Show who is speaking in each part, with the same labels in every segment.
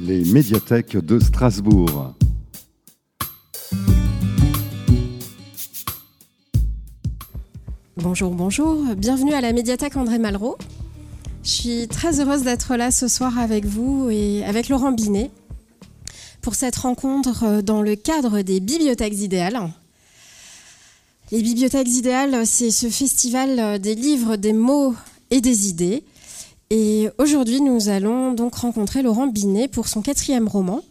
Speaker 1: les médiathèques de Strasbourg.
Speaker 2: Bonjour, bonjour, bienvenue à la médiathèque André Malraux. Je suis très heureuse d'être là ce soir avec vous et avec Laurent Binet pour cette rencontre dans le cadre des bibliothèques idéales. Les bibliothèques idéales, c'est ce festival des livres, des mots et des idées. Et aujourd'hui, nous allons donc rencontrer Laurent Binet pour son quatrième roman.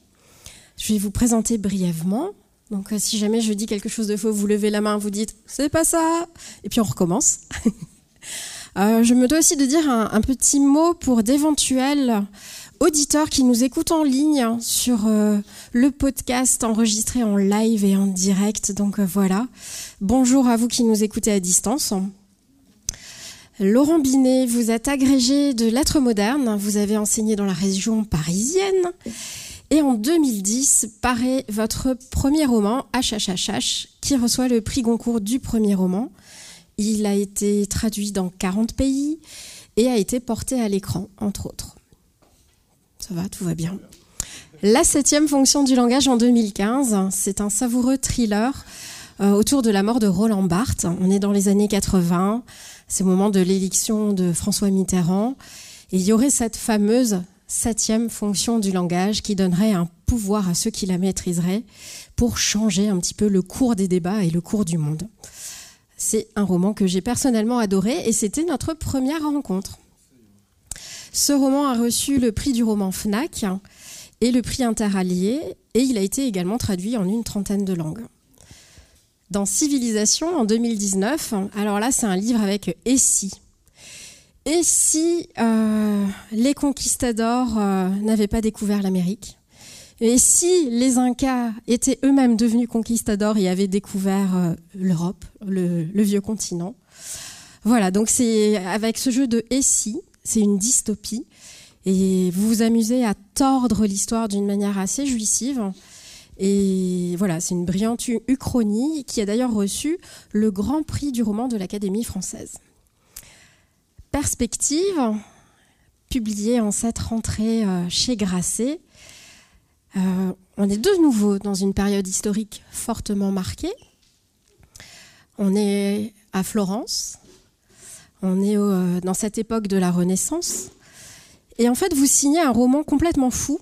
Speaker 2: Je vais vous présenter brièvement. Donc, si jamais je dis quelque chose de faux, vous levez la main, vous dites c'est pas ça, et puis on recommence. euh, je me dois aussi de dire un, petit mot pour d'éventuels auditeurs qui nous écoutent en ligne sur euh, le podcast enregistré en live et en direct. Donc euh, voilà. Bonjour à vous qui nous écoutez à distance. Laurent Binet, vous êtes agrégé de lettres modernes, vous avez enseigné dans la région parisienne et en 2010 paraît votre premier roman, HHHH, qui reçoit le prix Goncourt du premier roman. Il a été traduit dans 40 pays et a été porté à l'écran, entre autres. Ça va, tout va bien. La septième fonction du langage en 2015, c'est un savoureux thriller euh, autour de la mort de Roland Barthes. On est dans les années 80, c'est au moment de l'élection de François Mitterrand, et il y aurait cette fameuse septième fonction du langage qui donnerait un pouvoir à ceux qui la maîtriseraient pour changer un petit peu le cours des débats et le cours du monde. C'est un roman que j'ai personnellement adoré et c'était notre première rencontre. Ce roman a reçu le prix du roman FNAC et le prix Interallié, et il a été également traduit en une trentaine de langues. Dans Civilisation, en 2019, alors là, c'est un livre avec Et si? Et si euh, les conquistadors euh, n'avaient pas découvert l'Amérique? Et si les Incas étaient eux-mêmes devenus conquistadors et avaient découvert euh, l'Europe, le, le vieux continent? Voilà, donc c'est avec ce jeu de Et si c'est une dystopie. Et vous vous amusez à tordre l'histoire d'une manière assez jouissive. Et voilà, c'est une brillante uchronie qui a d'ailleurs reçu le grand prix du roman de l'Académie française. Perspective, publié en cette rentrée chez Grasset. Euh, on est de nouveau dans une période historique fortement marquée. On est à Florence, on est au, dans cette époque de la Renaissance. Et en fait, vous signez un roman complètement fou,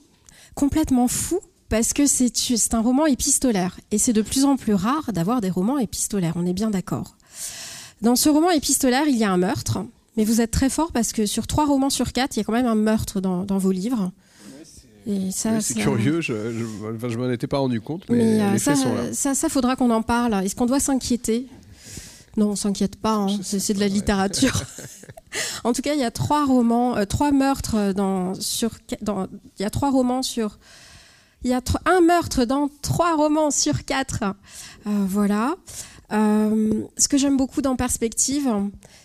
Speaker 2: complètement fou, parce que c'est un roman épistolaire. Et c'est de plus en plus rare d'avoir des romans épistolaires, on est bien d'accord. Dans ce roman épistolaire, il y a un meurtre, mais vous êtes très fort parce que sur trois romans sur quatre, il y a quand même un meurtre dans, dans vos livres.
Speaker 3: Oui, c'est curieux, je ne m'en étais pas rendu compte, mais,
Speaker 2: mais euh,
Speaker 3: les
Speaker 2: ça,
Speaker 3: faits sont là.
Speaker 2: ça, ça, faudra qu'on en parle. Est-ce qu'on doit s'inquiéter? Non, on s'inquiète pas, hein. c'est de la littérature. en tout cas, il y a trois romans, euh, trois meurtres dans, sur, dans, il y a trois romans sur, il y a un meurtre dans trois romans sur quatre. Euh, voilà. Euh, ce que j'aime beaucoup dans Perspective,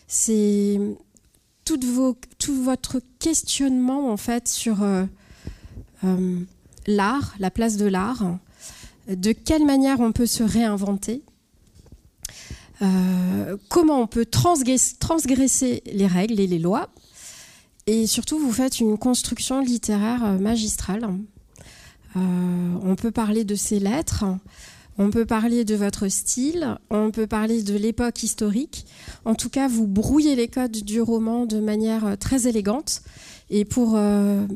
Speaker 2: c'est tout, votre questionnement en fait sur euh, l'art, la place de l'art, de quelle manière on peut se réinventer. Comment on peut transgresser, les règles et les lois. Et surtout, vous faites une construction littéraire magistrale. Euh, on peut parler de ces lettres, on peut parler de votre style, on peut parler de l'époque historique. En tout cas, vous brouillez les codes du roman de manière très élégante. Et pour euh,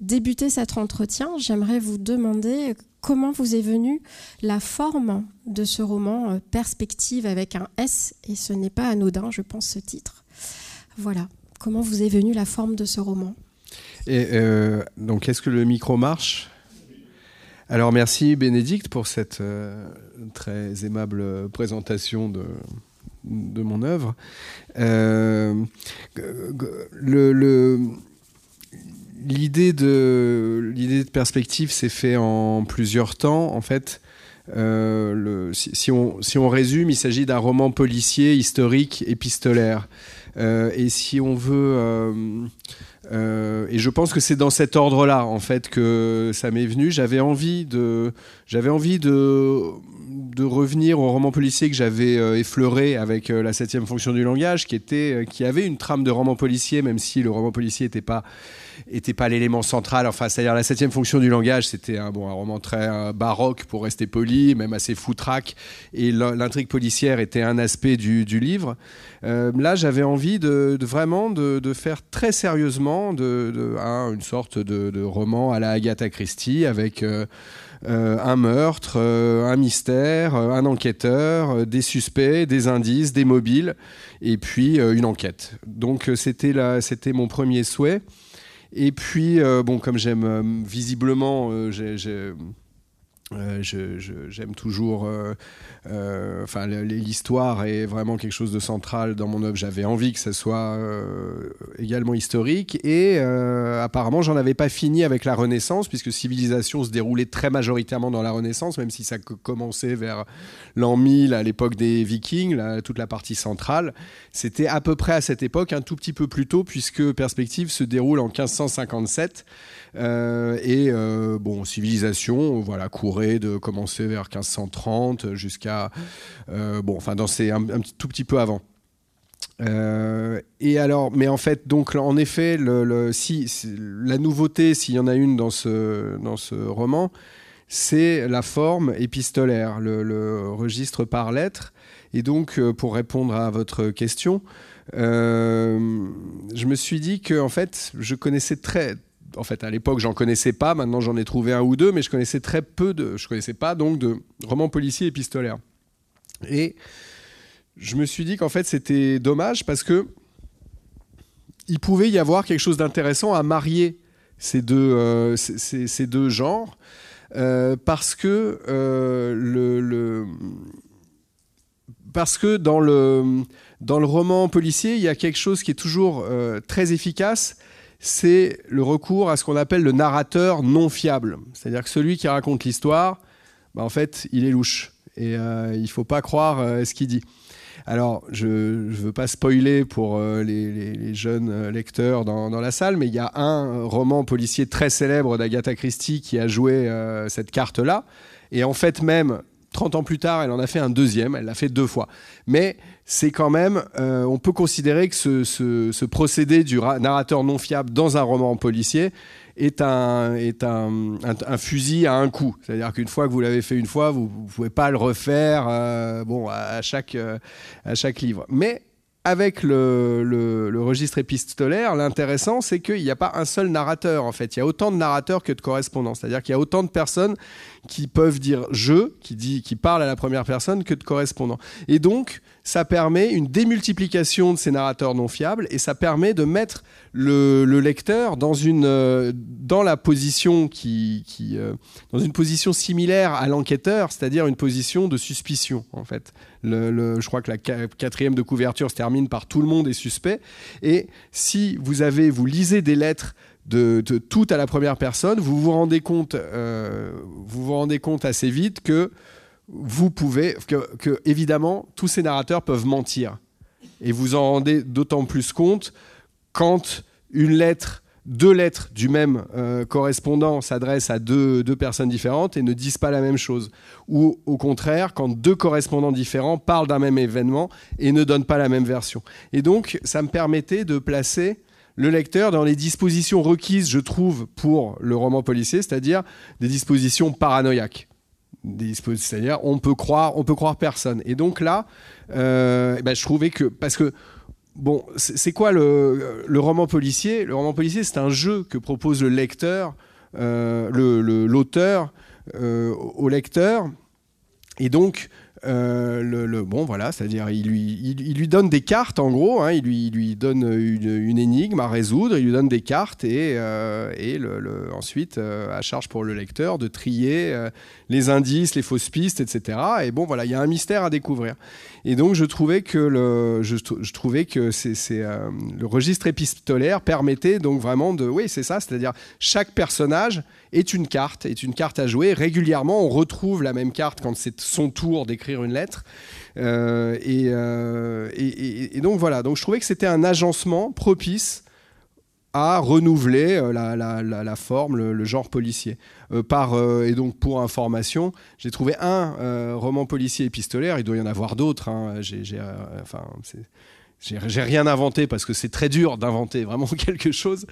Speaker 2: débuter cet entretien, j'aimerais vous demander comment vous est venue la forme de ce roman Perspective avec un S, et ce n'est pas anodin, je pense, ce titre. Voilà, comment vous est venue la forme de ce roman?
Speaker 3: Et euh, donc, est-ce que le micro marche? Alors, merci Bénédicte pour cette euh, très aimable présentation de, mon œuvre. Euh, l'idée de de perspective s'est fait en plusieurs temps. En fait, euh, si, on, si on résume, il s'agit d'un roman policier, historique, épistolaire. Et si on veut Euh, et je pense que c'est dans cet ordre-là, en fait, que ça m'est venu. J'avais envie de, j'avais envie de, de revenir au roman policier que j'avais euh, effleuré avec euh, la septième fonction du langage, qui était, qui avait une trame de roman policier, même si le roman policier n'était pas était pas l'élément central. Enfin, c'est-à-dire la septième fonction du langage, c'était un, bon, un roman très baroque pour rester poli, même assez foutraque, et l'intrigue policière était un aspect du, du livre. Euh, là, j'avais envie de, vraiment de, faire très sérieusement de, une sorte de, roman à la Agatha Christie avec euh, euh, un meurtre, un mystère, un enquêteur, des suspects, des indices, des mobiles, et puis une enquête. Donc c'était mon premier souhait. Et puis, bon, comme j'aime visiblement, j'ai euh, j'aime toujours. Euh, euh, enfin, l'histoire est vraiment quelque chose de central dans mon œuvre. J'avais envie que ça soit également historique. Et apparemment, j'en avais pas fini avec la Renaissance, puisque Civilisation se déroulait très majoritairement dans la Renaissance, même si ça commençait vers l'an 1000, à l'époque des Vikings, toute la partie centrale. C'était à peu près à cette époque, un tout petit peu plus tôt, puisque Perspective se déroule en 1557. Euh, et euh, bon, civilisation, voilà, courait de commencer vers 1530 jusqu'à euh, bon, enfin, dans ces un, tout petit peu avant. et alors, mais en fait, donc en effet, si, la nouveauté, s'il y en a une dans ce, dans ce roman, c'est la forme épistolaire, le, registre par lettres. Et donc, pour répondre à votre question, je me suis dit que en fait, je connaissais très en fait, à l'époque, j'en connaissais pas. Maintenant, j'en ai trouvé un ou deux, mais je connaissais très peu de. Je connaissais pas donc de romans policiers épistolaires. Et je me suis dit qu'en fait, c'était dommage parce que il pouvait y avoir quelque chose d'intéressant à marier ces deux, euh, ces, deux genres, euh, parce que euh, le, parce que dans le dans le roman policier, il y a quelque chose qui est toujours très efficace c'est le recours à ce qu'on appelle le narrateur non fiable. C'est-à-dire que celui qui raconte l'histoire, bah, en fait, il est louche. Et euh, il ne faut pas croire euh, ce qu'il dit. Alors, je ne veux pas spoiler pour euh, les, jeunes lecteurs dans, dans, la salle, mais il y a un roman policier très célèbre d'Agatha Christie qui a joué cette carte-là. Et en fait, même 30 ans plus tard, elle en a fait un deuxième, elle l'a fait deux fois. Mais c'est quand même, euh, on peut considérer que ce, procédé du narrateur non fiable dans un roman policier est un, fusil à un coup. C'est-à-dire qu'une fois que vous l'avez fait une fois, vous ne pouvez pas le refaire euh, bon, à, chaque, euh, à chaque livre. Mais avec le, le, registre épistolaire, l'intéressant, c'est qu'il n'y a pas un seul narrateur, en fait. Il y a autant de narrateurs que de correspondants. C'est-à-dire qu'il y a autant de personnes qui peuvent dire je, qui, dit, qui parlent à la première personne, que de correspondants. Et donc, ça permet une démultiplication de ces narrateurs non fiables et ça permet de mettre le, lecteur dans une euh, dans la position qui, euh, dans une position similaire à l'enquêteur, c'est-à-dire une position de suspicion en fait. Je crois que la quatrième de couverture se termine par tout le monde est suspect et si vous avez vous lisez des lettres de, tout à la première personne, vous vous rendez compte euh, vous vous rendez compte assez vite que vous pouvez, que, évidemment, tous ces narrateurs peuvent mentir. Et vous en rendez d'autant plus compte quand une lettre, deux lettres du même euh, correspondant s'adressent à deux, deux, personnes différentes et ne disent pas la même chose. Ou au contraire, quand deux correspondants différents parlent d'un même événement et ne donnent pas la même version. Et donc, ça me permettait de placer le lecteur dans les dispositions requises, je trouve, pour le roman policier, c'est-à-dire des dispositions paranoïaques c'est-à-dire on peut croire, on peut croire personne. Et donc là, euh, eh ben, je trouvais que parce que bon, c'est quoi le, roman policier? Le roman policier, c'est un jeu que propose le lecteur, euh, l'auteur euh, au lecteur. Et donc, euh, le, bon, voilà, c'est-à-dire il lui, il, lui donne des cartes en gros, hein, il, lui, lui donne une, énigme à résoudre, il lui donne des cartes et, euh, et ensuite euh, à charge pour le lecteur de trier les indices, les fausses pistes, etc. Et bon, voilà, il y a un mystère à découvrir. Et donc je trouvais que le, je, trouvais que c'est, le registre épistolaire permettait donc vraiment de, oui, c'est ça, c'est-à-dire chaque personnage est une carte, est une carte à jouer. Régulièrement, on retrouve la même carte quand c'est son tour d'écrire une lettre. Euh, euh, et, donc voilà, donc je trouvais que c'était un agencement propice à renouveler euh, la, forme, le, genre policier. Euh, par, euh, et donc, pour information, j'ai trouvé un roman policier épistolaire, il doit y en avoir d'autres. Hein. J'ai, enfin, j'ai rien inventé parce que c'est très dur d'inventer vraiment quelque chose.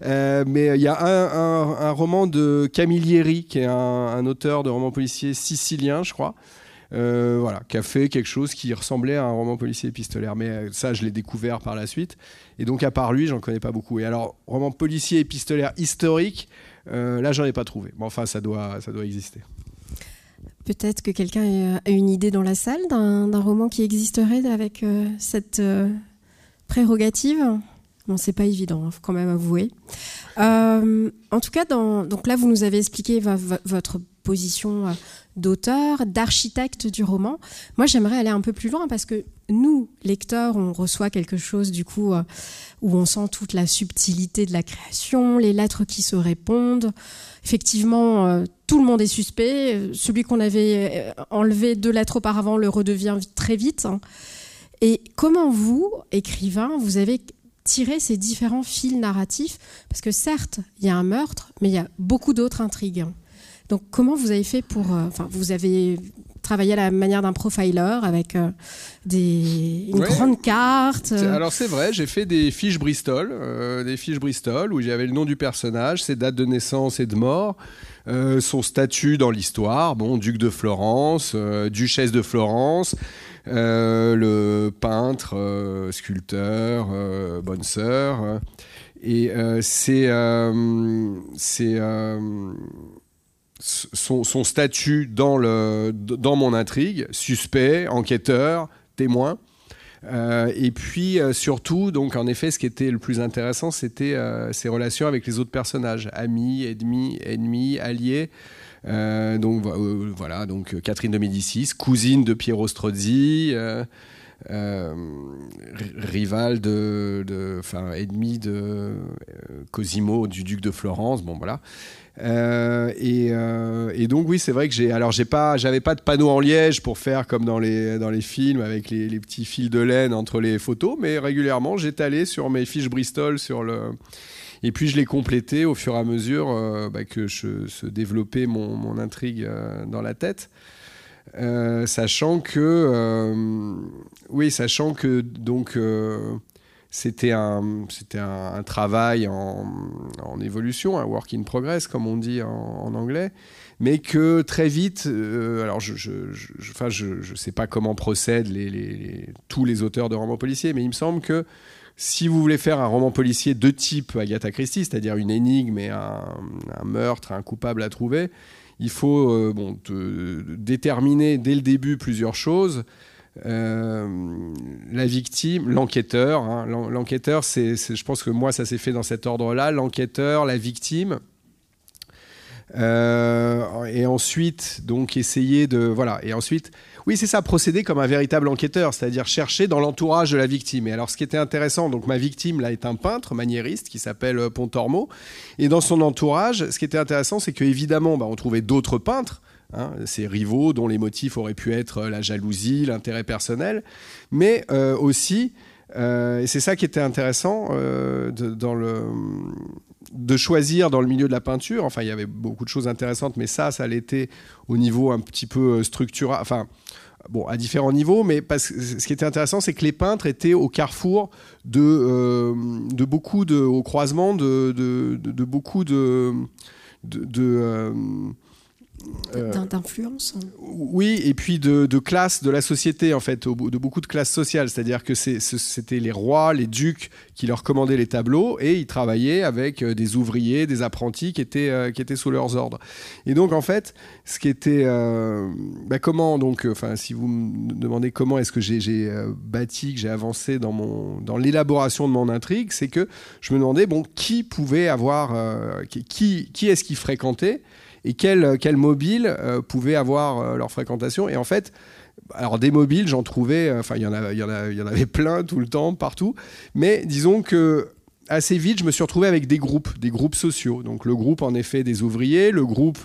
Speaker 3: mais il y a un, roman de Camilleri, qui est un, auteur de romans policiers sicilien, je crois, euh, voilà, qui a fait quelque chose qui ressemblait à un roman policier épistolaire. Mais euh, ça, je l'ai découvert par la suite. Et donc, à part lui, j'en connais pas beaucoup. Et alors, roman policier épistolaire historique, euh, là, j'en ai pas trouvé. Mais enfin, ça doit, ça doit exister.
Speaker 2: Peut-être que quelqu'un a une idée dans la salle d'un roman qui existerait avec cette prérogative? Bon, c'est pas évident, hein, faut quand même avouer. en tout cas, donc là, vous nous avez expliqué votre position euh, d'auteur, d'architecte du roman. Moi, j'aimerais aller un peu plus loin parce que nous, lecteurs, on reçoit quelque chose du coup euh, où on sent toute la subtilité de la création, les lettres qui se répondent. Effectivement, euh, tout le monde est suspect. Celui qu'on avait enlevé deux lettres auparavant le redevient très vite. Et comment vous, écrivain, vous avez tiré ces différents fils narratifs? Parce que certes, il y a un meurtre, mais il y a beaucoup d'autres intrigues. Donc, comment vous avez fait pour. Euh, enfin, vous avez travaillé à la manière d'un profiler avec euh, des, une grande carte.
Speaker 3: Euh? Alors, c'est vrai, j'ai fait des fiches Bristol, des fiches Bristol où j'avais le nom du personnage, ses dates de naissance et de mort. son statut dans l'histoire, bon, duc de Florence, duchesse de Florence, le peintre, sculpteur, bonne sœur. Et c'est c'est son, statut dans, le, dans mon intrigue, suspect, enquêteur, témoin. Euh, et puis euh, surtout, donc en effet, ce qui était le plus intéressant, c'était euh, ses relations avec les autres personnages, amis, ennemis, ennemis, alliés. donc voilà, donc Catherine de Médicis, cousine de Piero Strozzi, rival de, enfin ennemi de Cosimo, du duc de Florence. Bon voilà. Euh, euh, et, donc oui, c'est vrai que j'ai alors j'ai pas j'avais pas de panneau en liège pour faire comme dans les dans les films avec les, petits fils de laine entre les photos, mais régulièrement j'étalais sur mes fiches Bristol sur le et puis je l'ai complété au fur et à mesure euh, bah, que je se développait mon, mon intrigue dans la tête. sachant que oui sachant que donc c'était un, c'était un, travail en, évolution, un work in progress, comme on dit en, anglais, mais que très vite, euh, alors je ne je, je, sais pas comment procèdent tous les auteurs de romans policiers, mais il me semble que si vous voulez faire un roman policier de type Agatha Christie, c'est-à-dire une énigme et un, meurtre, un coupable à trouver, il faut euh, déterminer dès le début plusieurs choses. Euh, la victime, l'enquêteur. Hein. l'enquêteur, c'est, je pense que moi, ça s'est fait dans cet ordre-là. L'enquêteur, la victime. Euh, et ensuite, donc, essayer de. Voilà. Et ensuite, oui, c'est ça, procéder comme un véritable enquêteur, c'est-à-dire chercher dans l'entourage de la victime. Et alors, ce qui était intéressant, donc, ma victime, là, est un peintre maniériste qui s'appelle euh, Pontormo. Et dans son entourage, ce qui était intéressant, c'est qu'évidemment, bah, on trouvait d'autres peintres Hein, ces rivaux dont les motifs auraient pu être la jalousie, l'intérêt personnel, mais euh, aussi, euh, et c'est ça qui était intéressant, euh, de, choisir dans le milieu de la peinture, enfin il y avait beaucoup de choses intéressantes, mais ça, ça l'était au niveau un petit peu structural, enfin bon, à différents niveaux, mais parce que ce qui était intéressant, c'est que les peintres étaient au carrefour de, beaucoup de, au croisement de, beaucoup de,
Speaker 2: euh, d'influence.
Speaker 3: Oui, et puis de, de, classe de la société, en fait, de beaucoup de classes sociales. C'est-à-dire que c'était les rois, les ducs qui leur commandaient les tableaux et ils travaillaient avec euh, des ouvriers, des apprentis qui étaient, euh, qui étaient sous leurs ordres. Et donc, en fait, ce qui était. Bah, comment, donc, enfin, si vous me demandez comment est-ce que j'ai bâti, que j'ai avancé dans, mon, dans l'élaboration de mon intrigue, c'est que je me demandais, bon, qui pouvait avoir. qui, qui est-ce qui fréquentait et quel mobiles euh, pouvaient avoir euh, leur fréquentation? Et en fait, alors des mobiles, j'en trouvais, euh, enfin il y, en y, y en avait plein tout le temps, partout, mais disons que assez vite, je me suis retrouvé avec des groupes, des groupes sociaux. Donc le groupe en effet des ouvriers, le groupe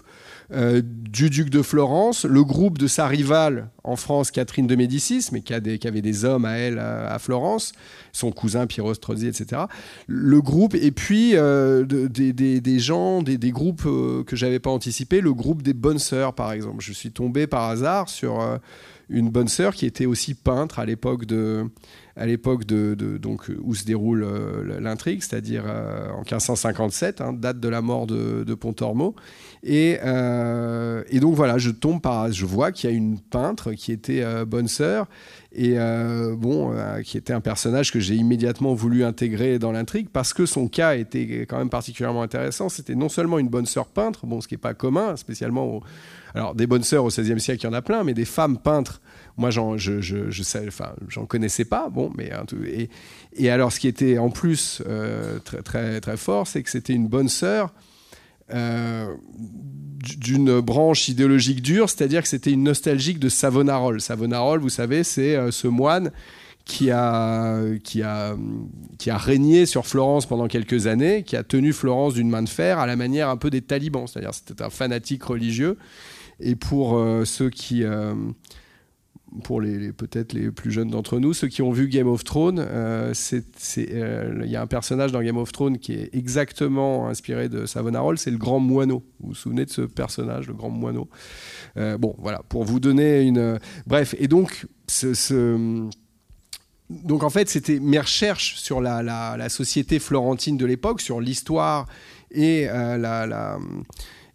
Speaker 3: euh, du duc de Florence, le groupe de sa rivale en France, Catherine de Médicis, mais qui, avait des hommes à elle à, Florence, son cousin Piero Strozzi, etc. Le groupe, et puis euh, des, gens, des, groupes euh, que j'avais pas anticipé, le groupe des bonnes sœurs, par exemple. Je suis tombé par hasard sur une bonne sœur qui était aussi peintre à l'époque de à l'époque de, donc où se déroule euh, l'intrigue, c'est-à-dire euh, en 1557, hein, date de la mort de, de Pontormo. Et, euh, et, donc voilà, je tombe par, je vois qu'il y a une peintre qui était bonne sœur et bon, qui était un personnage que j'ai immédiatement voulu intégrer dans l'intrigue parce que son cas était quand même particulièrement intéressant. C'était non seulement une bonne sœur peintre, bon, ce qui n'est pas commun, spécialement alors des bonnes sœurs au XVIe siècle, il y en a plein, mais des femmes peintres moi, j'en, je, je, connaissais pas. Bon, mais et, et alors, ce qui était en plus euh, très, très, très fort, c'est que c'était une bonne sœur. Euh, d'une branche idéologique dure, c'est-à-dire que c'était une nostalgique de Savonarole. Savonarole, vous savez, c'est euh, ce moine qui a, qui, a, qui a régné sur Florence pendant quelques années, qui a tenu Florence d'une main de fer à la manière un peu des talibans, c'est-à-dire c'était un fanatique religieux. Et pour ceux qui, pour les, peut-être les plus jeunes d'entre nous, ceux qui ont vu Game of Thrones, euh, euh, il y a un personnage dans Game of Thrones qui est exactement inspiré de Savonarola, c'est le grand moineau. Vous vous souvenez de ce personnage, le grand moineau? Euh, Bon, voilà, pour vous donner une... Bref, et donc, donc en fait, c'était mes recherches sur la société florentine de l'époque, sur l'histoire et la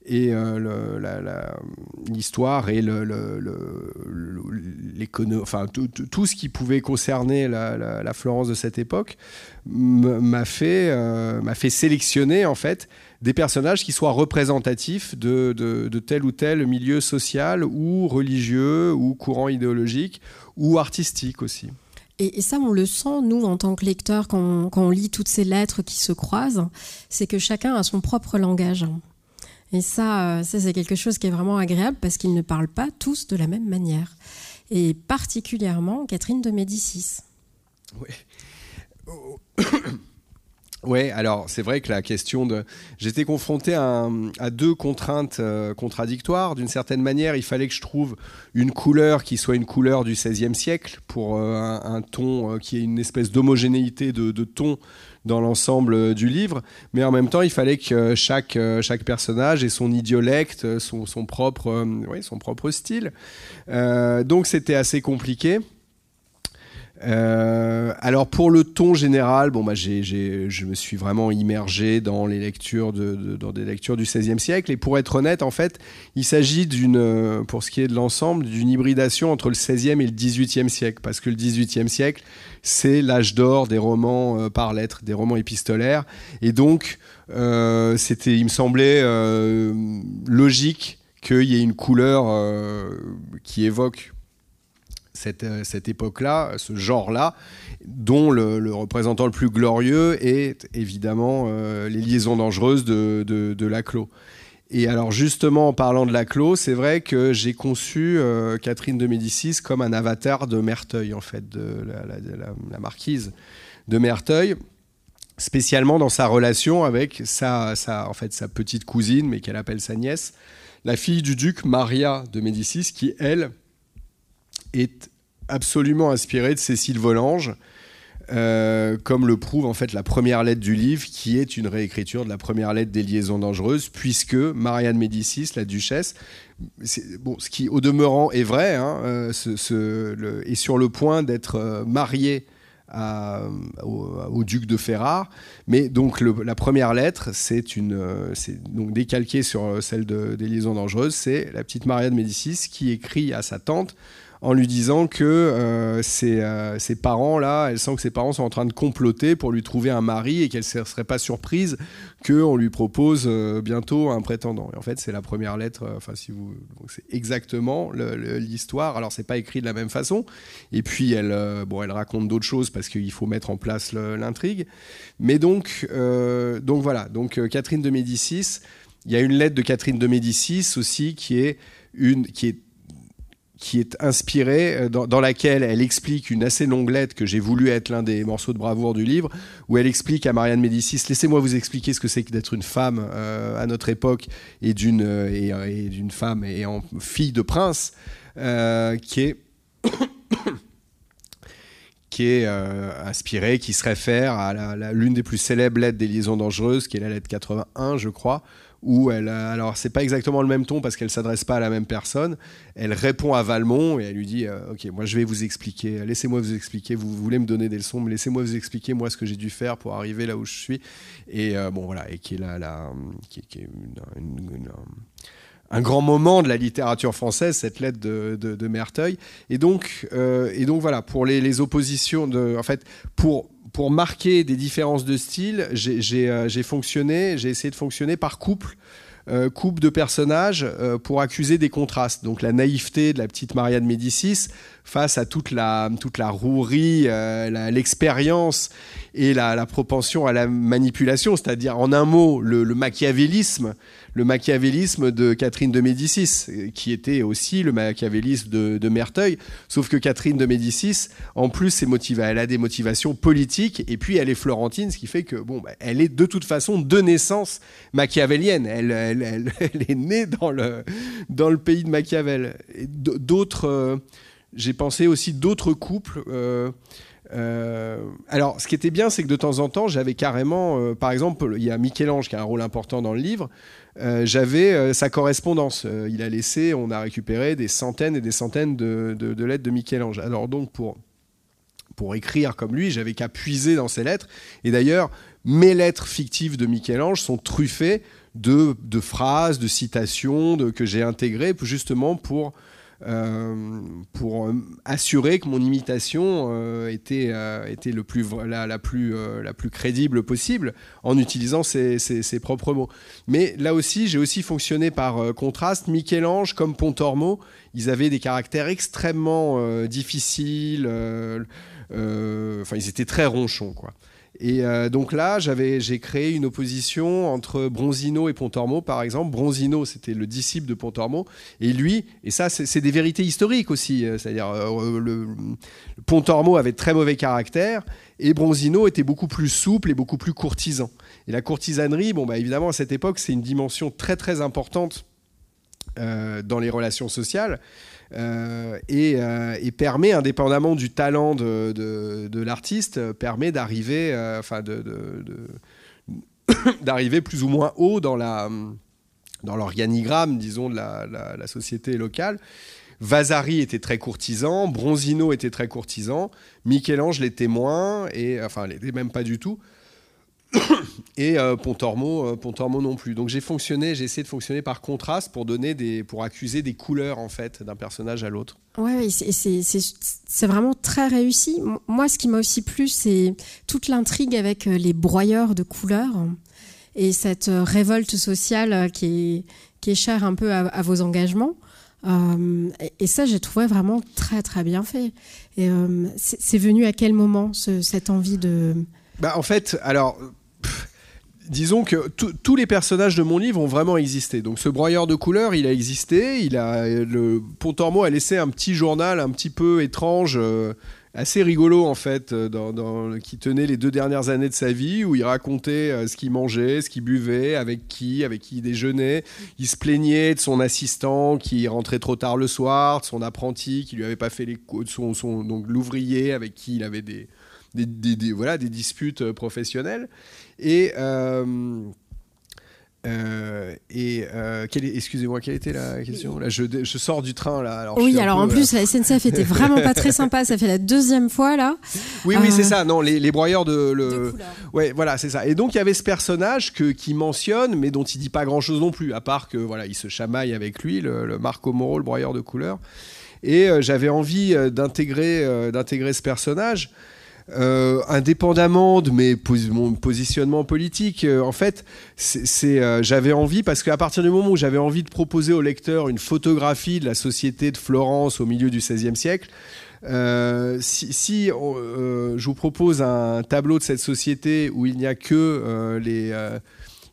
Speaker 3: et euh, l'histoire et le, enfin, tout, ce qui pouvait concerner la, Florence de cette époque m'a fait, euh, fait sélectionner en fait des personnages qui soient représentatifs de, tel ou tel milieu social ou religieux ou courant idéologique ou artistique aussi.
Speaker 2: Et, ça, on le sent, nous, en tant que lecteurs, quand on lit toutes ces lettres qui se croisent, c'est que chacun a son propre langage. Et ça, euh, ça c'est quelque chose qui est vraiment agréable parce qu'ils ne parlent pas tous de la même manière. Et particulièrement Catherine de Médicis.
Speaker 3: Oui. Oui, alors c'est vrai que la question de... J'étais confronté à, deux contraintes euh, contradictoires. D'une certaine manière, il fallait que je trouve une couleur qui soit une couleur du XVIe siècle pour euh, un, ton qui ait une espèce d'homogénéité de, de, ton dans l'ensemble du livre, mais en même temps, il fallait que chaque, chaque personnage ait son idiolecte, son, propre, son propre style. Euh, donc c'était assez compliqué. Euh, alors pour le ton général, bon bah je me suis vraiment immergé dans les lectures de, dans des lectures du XVIe siècle. Et pour être honnête, en fait, il s'agit d'une, pour ce qui est de l'ensemble, d'une hybridation entre le XVIe et le XVIIIe siècle, parce que le XVIIIe siècle, c'est l'âge d'or des romans euh, par lettres, des romans épistolaires, et donc euh, c'était, il me semblait logique qu'il y ait une couleur qui évoque euh, cette, époque-là, ce genre-là, dont le, représentant le plus glorieux est évidemment euh, les liaisons dangereuses de, de, Laclos. Et alors justement, en parlant de Laclos, c'est vrai que j'ai conçu euh, Catherine de Médicis comme un avatar de Merteuil, en fait, de la, marquise de Merteuil, spécialement dans sa relation avec sa, sa, en fait, sa petite cousine, mais qu'elle appelle sa nièce, la fille du duc Maria de Médicis, qui, elle, est absolument inspiré de Cécile Volange, euh, comme le prouve en fait la première lettre du livre, qui est une réécriture de la première lettre des liaisons dangereuses, puisque Marianne Médicis, la duchesse, ce qui au demeurant est vrai, hein, euh, est sur le point d'être euh, mariée au, duc de Ferrare. Mais donc la première lettre, c'est une, c'est donc décalquée sur celle des liaisons dangereuses. C'est la petite Marianne Médicis qui écrit à sa tante en lui disant que euh, euh, ses, parents, là, elle sent que ses parents sont en train de comploter pour lui trouver un mari et qu'elle ne serait pas surprise qu'on lui propose euh, bientôt un prétendant. Et en fait, c'est la première lettre, enfin, si vous. C'est exactement l'histoire. Alors, c'est pas écrit de la même façon. Et puis, elle, bon, elle raconte d'autres choses parce qu'il faut mettre en place l'intrigue. Mais donc, donc voilà. Donc, Catherine de Médicis, il y a une lettre de Catherine de Médicis aussi qui est une. Qui est qui est inspirée, dans, laquelle elle explique une assez longue lettre que j'ai voulu être l'un des morceaux de bravoure du livre, où elle explique à Marianne Médicis, laissez-moi vous expliquer ce que c'est que d'être une femme à notre époque et d'une et, d'une femme et en fille de prince, qui est qui est euh, inspiré, qui se réfère à l'une des plus célèbres lettres des liaisons dangereuses, qui est la lettre 81, je crois, où elle, alors c'est pas exactement le même ton parce qu'elle s'adresse pas à la même personne. Elle répond à Valmont et elle lui dit, euh, ok, moi je vais vous expliquer, laissez-moi vous expliquer. Vous, voulez me donner des leçons, mais laissez-moi vous expliquer moi ce que j'ai dû faire pour arriver là où je suis. Et euh, bon voilà, et qui est là, qui, est une un grand moment de la littérature française, cette lettre de, de, Merteuil. Et donc, euh, et donc voilà, pour les, oppositions, de, en fait, pour, pour marquer des différences de style, j'ai euh, fonctionné, j'ai essayé de fonctionner par couple. Euh, couple de personnages pour accuser des contrastes. Donc la naïveté de la petite Maria de Médicis face à toute la, toute la rouerie, l'expérience et la, propension à la manipulation, c'est-à-dire en un mot le, le machiavélisme le machiavélisme de Catherine de Médicis, qui était aussi le machiavélisme de, Merteuil, sauf que Catherine de Médicis, en plus, elle a des motivations politiques, et puis elle est florentine, ce qui fait que bon, bah, elle est de toute façon de naissance machiavélienne. Elle, elle, est née dans le, dans le pays de Machiavel. D'autres, euh, j'ai pensé aussi d'autres couples. Euh, euh, alors, ce qui était bien, c'est que de temps en temps, j'avais carrément, par exemple, il y a Michel-Ange qui a un rôle important dans le livre. Euh, j'avais euh, sa correspondance. Euh, il a laissé, on a récupéré des centaines et des centaines de, lettres de Michel-Ange. Alors donc pour, pour écrire comme lui, j'avais qu'à puiser dans ses lettres. Et d'ailleurs, mes lettres fictives de Michel-Ange sont truffées de, phrases, de citations que j'ai intégrées justement pour euh, pour euh, assurer que mon imitation euh, était, était le plus, la, la plus, la plus crédible possible en utilisant ses, ses, propres mots. Mais là aussi, j'ai aussi fonctionné par contraste. Michel-Ange comme Pontormo, ils avaient des caractères extrêmement difficiles. Enfin, ils étaient très ronchons, quoi. Et euh, donc là, j'ai créé une opposition entre Bronzino et Pontormo, par exemple. Bronzino, c'était le disciple de Pontormo, et lui, et ça, c'est des vérités historiques aussi. Euh, c'est-à-dire, euh, Pontormo avait très mauvais caractère, et Bronzino était beaucoup plus souple et beaucoup plus courtisan. Et la courtisanerie, bon, bah, évidemment, à cette époque, c'est une dimension très très importante dans les relations sociales. Euh, euh, et, permet, indépendamment du talent de, l'artiste, permet d'arriver, euh, enfin d'arriver plus ou moins haut dans l'organigramme, disons, de la, société locale. Vasari était très courtisan, Bronzino était très courtisan, Michel-Ange l'était moins, et enfin, l'était même pas du tout. Et euh, Pontormo, euh, Pontormo non plus. Donc j'ai fonctionné, j'ai essayé de fonctionner par contraste pour donner des, pour accuser des couleurs en fait d'un personnage à l'autre.
Speaker 2: Ouais, c'est vraiment très réussi. Moi, ce qui m'a aussi plu, c'est toute l'intrigue avec euh, les broyeurs de couleurs et cette révolte sociale qui est, qui est chère un peu à, vos engagements. et, ça, j'ai trouvé vraiment très très bien fait. Et c'est venu à quel moment cette envie de
Speaker 3: bah, en fait, alors disons que tous les personnages de mon livre ont vraiment existé. Donc ce broyeur de couleurs, il a existé. Il a le Pontormo a laissé un petit journal un petit peu étrange. Euh, assez rigolo en fait, euh, dans, qui tenait les deux dernières années de sa vie, où il racontait euh, ce qu'il mangeait, ce qu'il buvait, avec qui, avec qui il déjeunait. Il se plaignait de son assistant qui rentrait trop tard le soir, de son apprenti qui lui avait pas fait les son, son donc l'ouvrier avec qui il avait des, voilà, des disputes professionnelles. Et. Euh, euh, et euh, excusez-moi, quelle était la question là, je, je, sors du train là.
Speaker 2: Alors oui, alors en plus la SNCF était vraiment pas très sympa. Ça fait la deuxième fois là.
Speaker 3: Oui, oui, c'est ça. Non, les, les broyeurs de. Le... ouais, voilà, c'est ça. Et donc il y avait ce personnage que qui mentionne, mais dont il dit pas grand-chose non plus, à part que voilà, il se chamaille avec lui, le, Marco Moro, le broyeur de couleurs. Et j'avais envie d'intégrer d'intégrer ce personnage. Euh, indépendamment de mon positionnement politique, euh, en fait, euh, j'avais envie, parce qu'à partir du moment où j'avais envie de proposer au lecteur une photographie de la société de Florence au milieu du XVIe siècle, si, je vous propose un tableau de cette société où il n'y a que les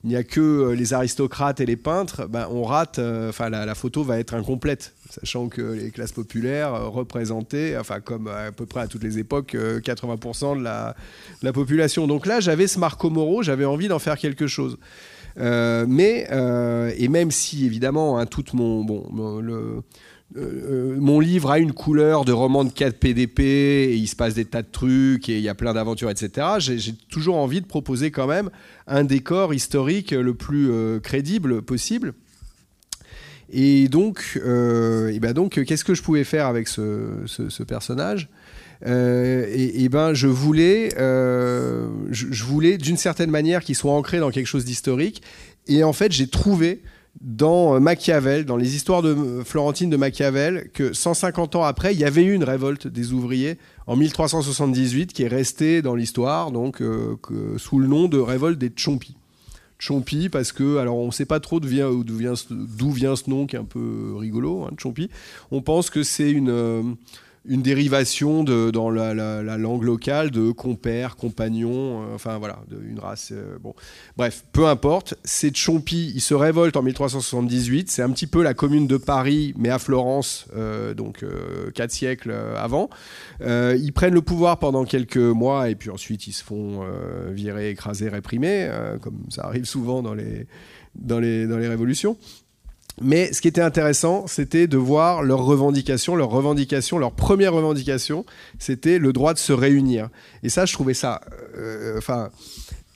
Speaker 3: il n'y a que les aristocrates et les peintres, ben, on rate, enfin la, photo va être incomplète, sachant que les classes populaires représentaient, enfin comme à peu près à toutes les époques, 80% de la, de la, population. Donc là, j'avais ce Marco Moro, j'avais envie d'en faire quelque chose. mais, et même si évidemment, hein, tout mon, bon, euh, mon livre a une couleur de roman de 4 PDP, et il se passe des tas de trucs, et il y a plein d'aventures, etc. J'ai toujours envie de proposer quand même un décor historique le plus euh, crédible possible. Et donc, euh, ben donc qu'est-ce que je pouvais faire avec ce, personnage? Et, ben, je voulais, je voulais d'une certaine manière qu'il soit ancré dans quelque chose d'historique. Et en fait, j'ai trouvé dans euh, Machiavel, dans les histoires de euh, Florentine de Machiavel, que 150 ans après, il y avait eu une révolte des ouvriers en 1378 qui est restée dans l'histoire, donc euh, sous le nom de révolte des Tchompi. Tchompi parce que, alors on ne sait pas trop d'où vient, vient, vient, ce nom qui est un peu rigolo, hein, Tchompi. On pense que c'est une une dérivation dans la, langue locale de compère, compagnon, euh, enfin voilà, de, une race. Euh, bon, bref, peu importe. C'est Chompi, il se révolte en 1378. C'est un petit peu la commune de Paris, mais à Florence, euh, donc quatre siècles avant. ils prennent le pouvoir pendant quelques mois et puis ensuite ils se font virer, écraser, réprimer, comme ça arrive souvent dans les, dans les, dans les révolutions. Mais ce qui était intéressant, c'était de voir leurs revendications. Leurs revendications, leur première revendication, c'était le droit de se réunir. Et ça, je trouvais ça, euh, enfin,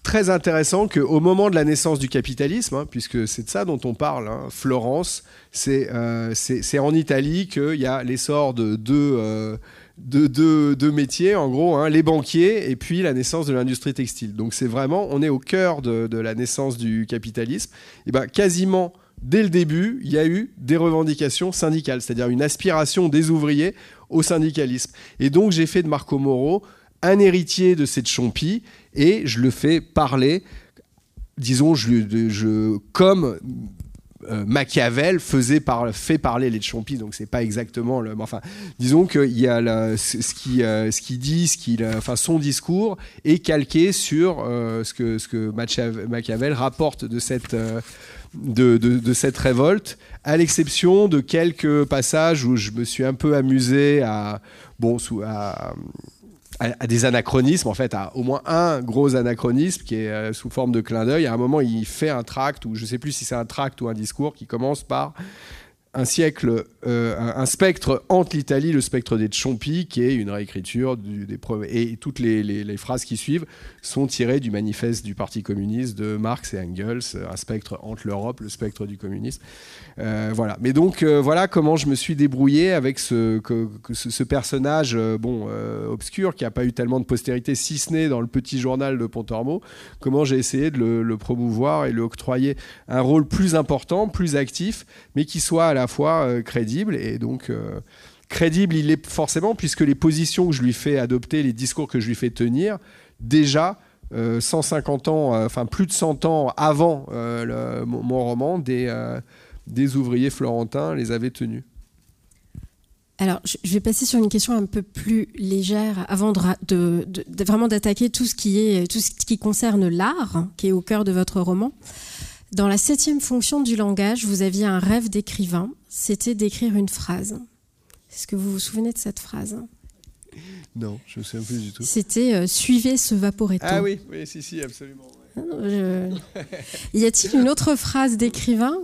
Speaker 3: très intéressant qu'au moment de la naissance du capitalisme, hein, puisque c'est de ça dont on parle, hein, Florence, euh, c'est en Italie qu'il y a l'essor de deux euh, de deux métiers, en gros, hein, les banquiers et puis la naissance de l'industrie textile. Donc c'est vraiment, on est au cœur de, de, la naissance du capitalisme. Et ben quasiment dès le début, il y a eu des revendications syndicales, c'est-à-dire une aspiration des ouvriers au syndicalisme. Et donc j'ai fait de Marco Moro un héritier de cette Chompi et je le fais parler, disons, je, comme euh, Machiavel faisait fait parler les Chompi, donc c'est pas exactement le. Enfin, disons qu'il y a ce qui euh, ce qui dit, ce qu'il, enfin son discours est calqué sur euh, ce que ce que Machiavel rapporte de cette de, cette révolte, à l'exception de quelques passages où je me suis un peu amusé à, bon, à, des anachronismes, en fait, à au moins un gros anachronisme qui est euh, sous forme de clin d'œil. À un moment, il fait un tract, ou je ne sais plus si c'est un tract ou un discours, qui commence par un siècle, euh, un, spectre entre l'Italie, le spectre des Tchompi, qui est une réécriture des preuves. Et toutes les, phrases qui suivent sont tirées du manifeste du Parti communiste de Marx et Engels, un spectre entre l'Europe, le spectre du communisme. Euh, voilà. Mais donc, euh, voilà comment je me suis débrouillé avec ce, ce, personnage bon, obscur qui n'a pas eu tellement de postérité, si ce n'est dans le petit journal de Pontormo. Comment j'ai essayé de le, le promouvoir et lui octroyer un rôle plus important, plus actif, mais qui soit à la fois euh, crédible et donc euh, crédible il est forcément puisque les positions que je lui fais adopter, les discours que je lui fais tenir, déjà 150 euh, ans, enfin plus de 100 ans avant mon, roman, des, des ouvriers florentins les avaient tenus.
Speaker 2: Alors, je vais passer sur une question un peu plus légère avant de, vraiment d'attaquer tout ce qui est tout ce qui concerne l'art, hein, qui est au cœur de votre roman. Dans la septième fonction du langage, vous aviez un rêve d'écrivain, c'était d'écrire une phrase. Est-ce que vous vous souvenez de cette phrase?
Speaker 3: Non, je ne me souviens plus du tout.
Speaker 2: C'était euh, Suivez ce vaporetto.
Speaker 3: Ah oui, oui, si, si, absolument.
Speaker 2: Y a-t-il une autre phrase d'écrivain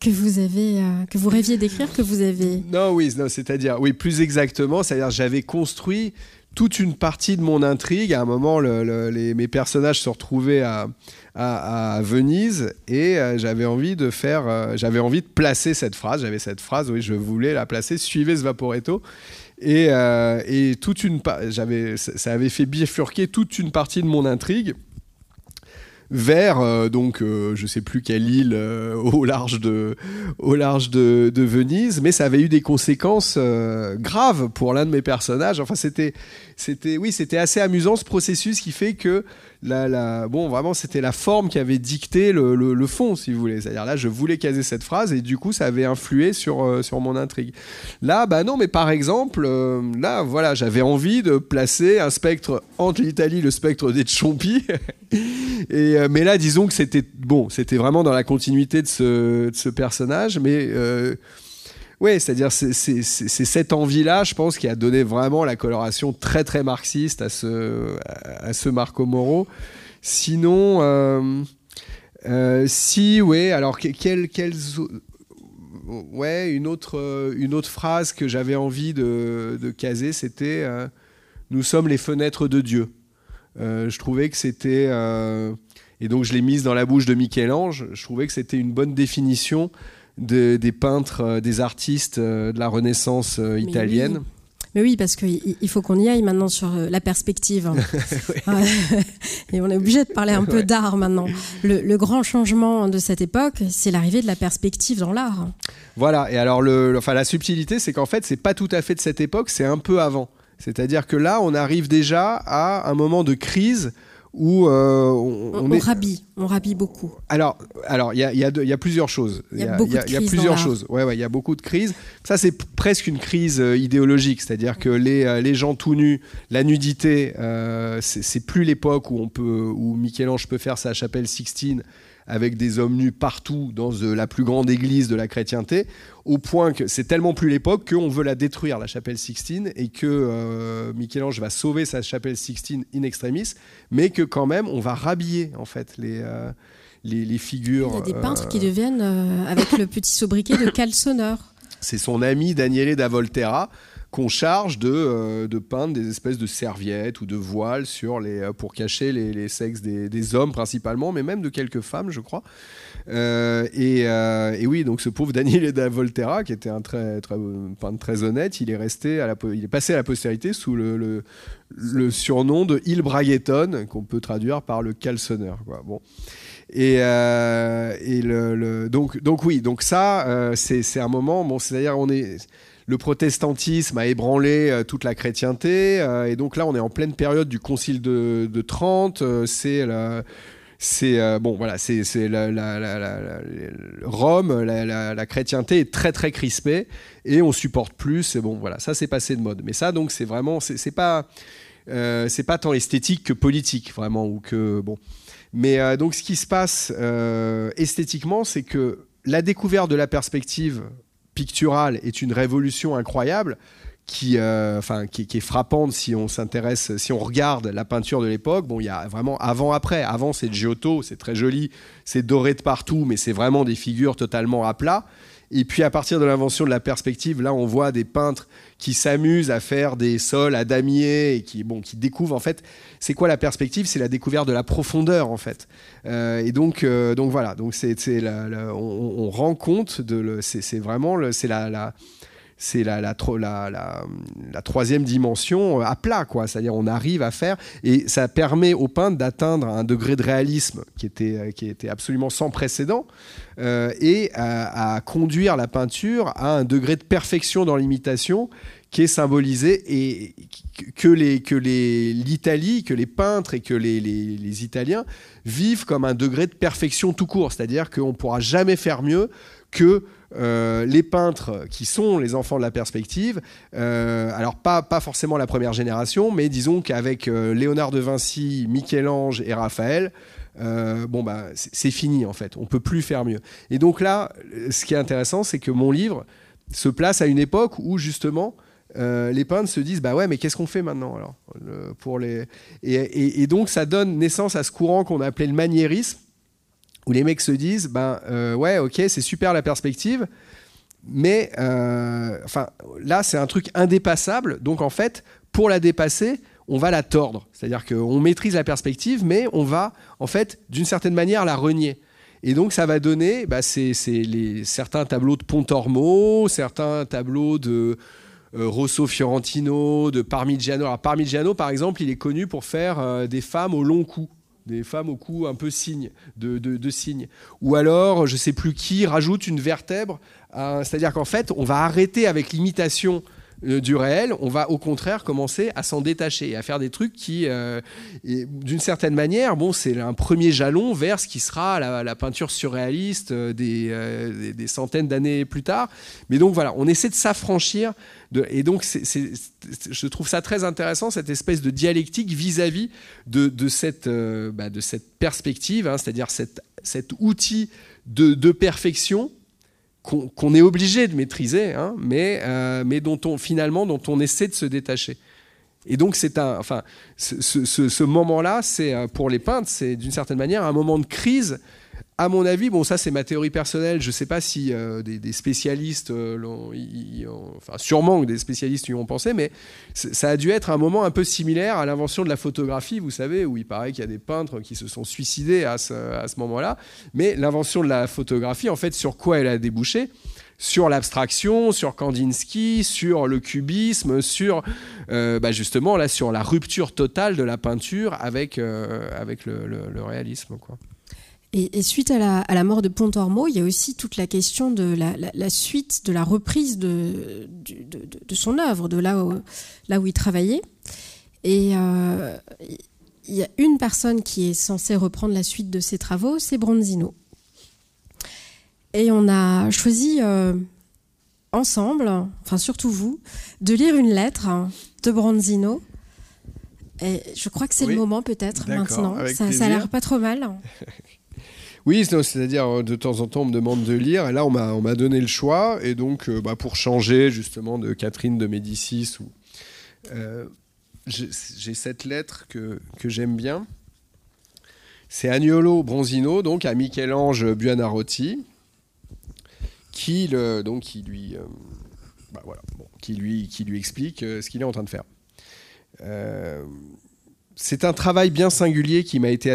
Speaker 2: que vous avez, euh, que vous rêviez d'écrire, que vous avez
Speaker 3: Non, oui, non, c'est-à-dire, oui, plus exactement, c'est-à-dire j'avais construit toute une partie de mon intrigue. À un moment, mes personnages se retrouvaient à, à, Venise et euh, j'avais envie de faire, euh, j'avais envie de placer cette phrase. J'avais cette phrase, oui, je voulais la placer. Suivez ce Vaporetto. Et, euh, et toute une, j'avais, ça avait fait bifurquer toute une partie de mon intrigue vers euh, donc euh, je sais plus quelle île euh, au large de au large de, Venise mais ça avait eu des conséquences graves pour l'un de mes personnages. Enfin c'était c'était oui c'était assez amusant ce processus qui fait que la, bon, vraiment, c'était la forme qui avait dicté le, fond, si vous voulez. C'est-à-dire là, je voulais caser cette phrase et du coup, ça avait influé sur, euh, sur mon intrigue. Là, bah non, mais par exemple, euh, là, voilà, j'avais envie de placer un spectre entre l'Italie, le spectre des Chompi. et, euh, mais là, disons que c'était bon, c'était vraiment dans la continuité de ce, de ce personnage, mais oui, c'est-à-dire c'est cette envie-là, je pense, qui a donné vraiment la coloration très très marxiste à ce, à ce Marco Moro. Sinon, euh, euh, si, oui, alors quelle, quelles, ouais, une autre, une autre phrase que j'avais envie de, de caser, c'était euh, Nous sommes les fenêtres de Dieu. je trouvais que c'était, et donc je l'ai mise dans la bouche de Michel-Ange, je trouvais que c'était une bonne définition des peintres, euh, des artistes euh, de la Renaissance euh, italienne.
Speaker 2: Mais oui, parce qu'il faut qu'on y aille maintenant sur la perspective. Et on est obligé de parler un peu d'art maintenant. Le, grand changement de cette époque, c'est l'arrivée de la perspective dans l'art.
Speaker 3: Voilà, et alors le, enfin, la subtilité, c'est qu'en fait, c'est pas tout à fait de cette époque, c'est un peu avant. C'est-à-dire que là, on arrive déjà à un moment de crise où
Speaker 2: euh, on, on, on, on beaucoup.
Speaker 3: Alors, alors il y a, y, a y a, plusieurs choses.
Speaker 2: Il y a, beaucoup de
Speaker 3: y a plusieurs choses. Ouais, ouais, il y a beaucoup de crises. Ça, c'est presque une crise euh, idéologique, c'est-à-dire que les, euh, les gens tout nus, la nudité, euh, c'est plus l'époque où on peut, où Michel-Ange peut faire sa chapelle Sixtine avec des hommes nus partout dans la plus grande église de la chrétienté, au point que c'est tellement plus l'époque qu'on veut la détruire, la chapelle Sixtine, et que euh, Michel-Ange va sauver sa chapelle Sixtine in extremis, mais que quand même on va rhabiller en fait les, euh, les, figures.
Speaker 2: Il y a des peintres qui euh, deviennent avec le petit sobriquet de calçonneur.
Speaker 3: C'est son ami Daniele da Volterra qu'on charge de, euh, de, peindre des espèces de serviettes ou de voiles sur les, euh, pour cacher les, sexes des, hommes principalement, mais même de quelques femmes, je crois. Euh, et, oui, donc ce pauvre Daniel da Volterra, qui était un très, très, peintre très honnête, il est, resté il est passé à la postérité sous le, le, surnom de Il Bragueton, qu'on peut traduire par le calçonneur. Quoi. Bon. Et, et le, donc, donc oui, donc ça, c'est un moment, bon, c'est-à-dire on est le protestantisme a ébranlé euh, toute la chrétienté. Euh, et donc là, on est en pleine période du Concile de, de Trente. Euh, c'est c'est bon voilà c'est la, Rome la, chrétienté est très très crispée et on supporte plus et bon voilà ça c'est passé de mode mais ça donc c'est vraiment c'est pas c'est pas tant esthétique que politique vraiment ou que bon mais donc ce qui se passe esthétiquement c'est que la découverte de la perspective picturale est une révolution incroyable qui, euh, enfin, qui, est frappante si on s'intéresse, si on regarde la peinture de l'époque. Bon, il y a vraiment avant-après. Avant, c'est Giotto, c'est très joli, c'est doré de partout, mais c'est vraiment des figures totalement à plat. Et puis à partir de l'invention de la perspective, là on voit des peintres qui s'amusent à faire des sols à damier et qui, bon, qui découvrent en fait, c'est quoi la perspective? C'est la découverte de la profondeur en fait. Euh, et donc, euh, donc voilà, donc c'est, on, on, rend compte de, c'est, vraiment, c'est la, la c'est la, la, troisième dimension euh, à plat, quoi. C'est-à-dire on arrive à faire et ça permet au peintre d'atteindre un degré de réalisme qui était, euh, absolument sans précédent euh, et à, conduire la peinture à un degré de perfection dans l'imitation qui est symbolisé et que les que les l'Italie, que les peintres et que les, les, les, Italiens vivent comme un degré de perfection tout court, c'est-à-dire qu'on ne pourra jamais faire mieux que euh, les peintres qui sont les enfants de la perspective, euh, alors pas, pas forcément la première génération, mais disons qu'avec euh, Léonard de Vinci, Michel-Ange et Raphaël, bon bah c'est fini en fait, on peut plus faire mieux. Et donc là, ce qui est intéressant, c'est que mon livre se place à une époque où justement les peintres se disent bah ouais mais qu'est-ce qu'on fait maintenant alors pour les et, donc ça donne naissance à ce courant qu'on a appelé le maniérisme où les mecs se disent ben euh, ouais ok c'est super la perspective mais euh, enfin là c'est un truc indépassable donc en fait pour la dépasser on va la tordre. C'est à dire qu'on maîtrise la perspective mais on va en fait d'une certaine manière la renier. Et donc ça va donner bah, c'est, les, certains tableaux de Pontormo certains tableaux de euh, Rosso Fiorentino, de Parmigiano. Alors Parmigiano, par exemple, il est connu pour faire des femmes au long cou des femmes au cou un peu signe, de, de, signe. Ou alors, je ne sais plus qui rajoute une vertèbre, c'est-à-dire qu'en fait, on va arrêter avec l'imitation euh, du réel, on va au contraire commencer à s'en détacher et à faire des trucs qui, euh, d'une certaine manière, bon, c'est un premier jalon vers ce qui sera la, peinture surréaliste euh, des, des, centaines d'années plus tard. Mais donc voilà, on essaie de s'affranchir. Et donc, je trouve ça très intéressant, cette espèce de dialectique vis-à-vis de, de, cette, bah, de cette perspective, hein, c'est-à-dire cet, cet outil de, de perfection qu'on est obligé de maîtriser, hein, mais, euh, mais dont on, finalement, dont on essaie de se détacher. Et donc, c'est un, enfin, ce, ce moment-là, c'est euh, pour les peintres, c'est d'une certaine manière un moment de crise à mon avis, bon, ça c'est ma théorie personnelle. Je ne sais pas si euh, des, spécialistes, euh, enfin sûrement que des spécialistes y ont pensé, mais ça a dû être un moment un peu similaire à l'invention de la photographie, vous savez, où il paraît qu'il y a des peintres qui se sont suicidés à ce, moment-là. Mais l'invention de la photographie, en fait, sur quoi elle a débouché? Sur l'abstraction, sur Kandinsky, sur le cubisme, sur euh, bah, justement là sur la rupture totale de la peinture avec, avec le, le réalisme. Quoi.
Speaker 2: Et, suite à la, mort de Pontormo, il y a aussi toute la question de la, suite, de la reprise de, son œuvre, de là où, là où il travaillait. Et euh, il y a une personne qui est censée reprendre la suite de ses travaux, c'est Bronzino. Et on a choisi euh, ensemble, enfin surtout vous, de lire une lettre de Bronzino. Et je crois que c'est le moment peut-être maintenant. Ça, ça a l'air pas trop mal.
Speaker 3: Oui, c'est-à-dire euh, de temps en temps on me demande de lire et là on m'a donné le choix et donc euh, bah, pour changer justement de Catherine de Médicis ou euh, j'ai cette lettre que, j'aime bien. C'est Agnolo Bronzino donc à Michel-Ange Buonarroti qui donc bah, qui lui qui lui explique ce qu'il est en train de faire. C'est un travail bien singulier qui m'a été,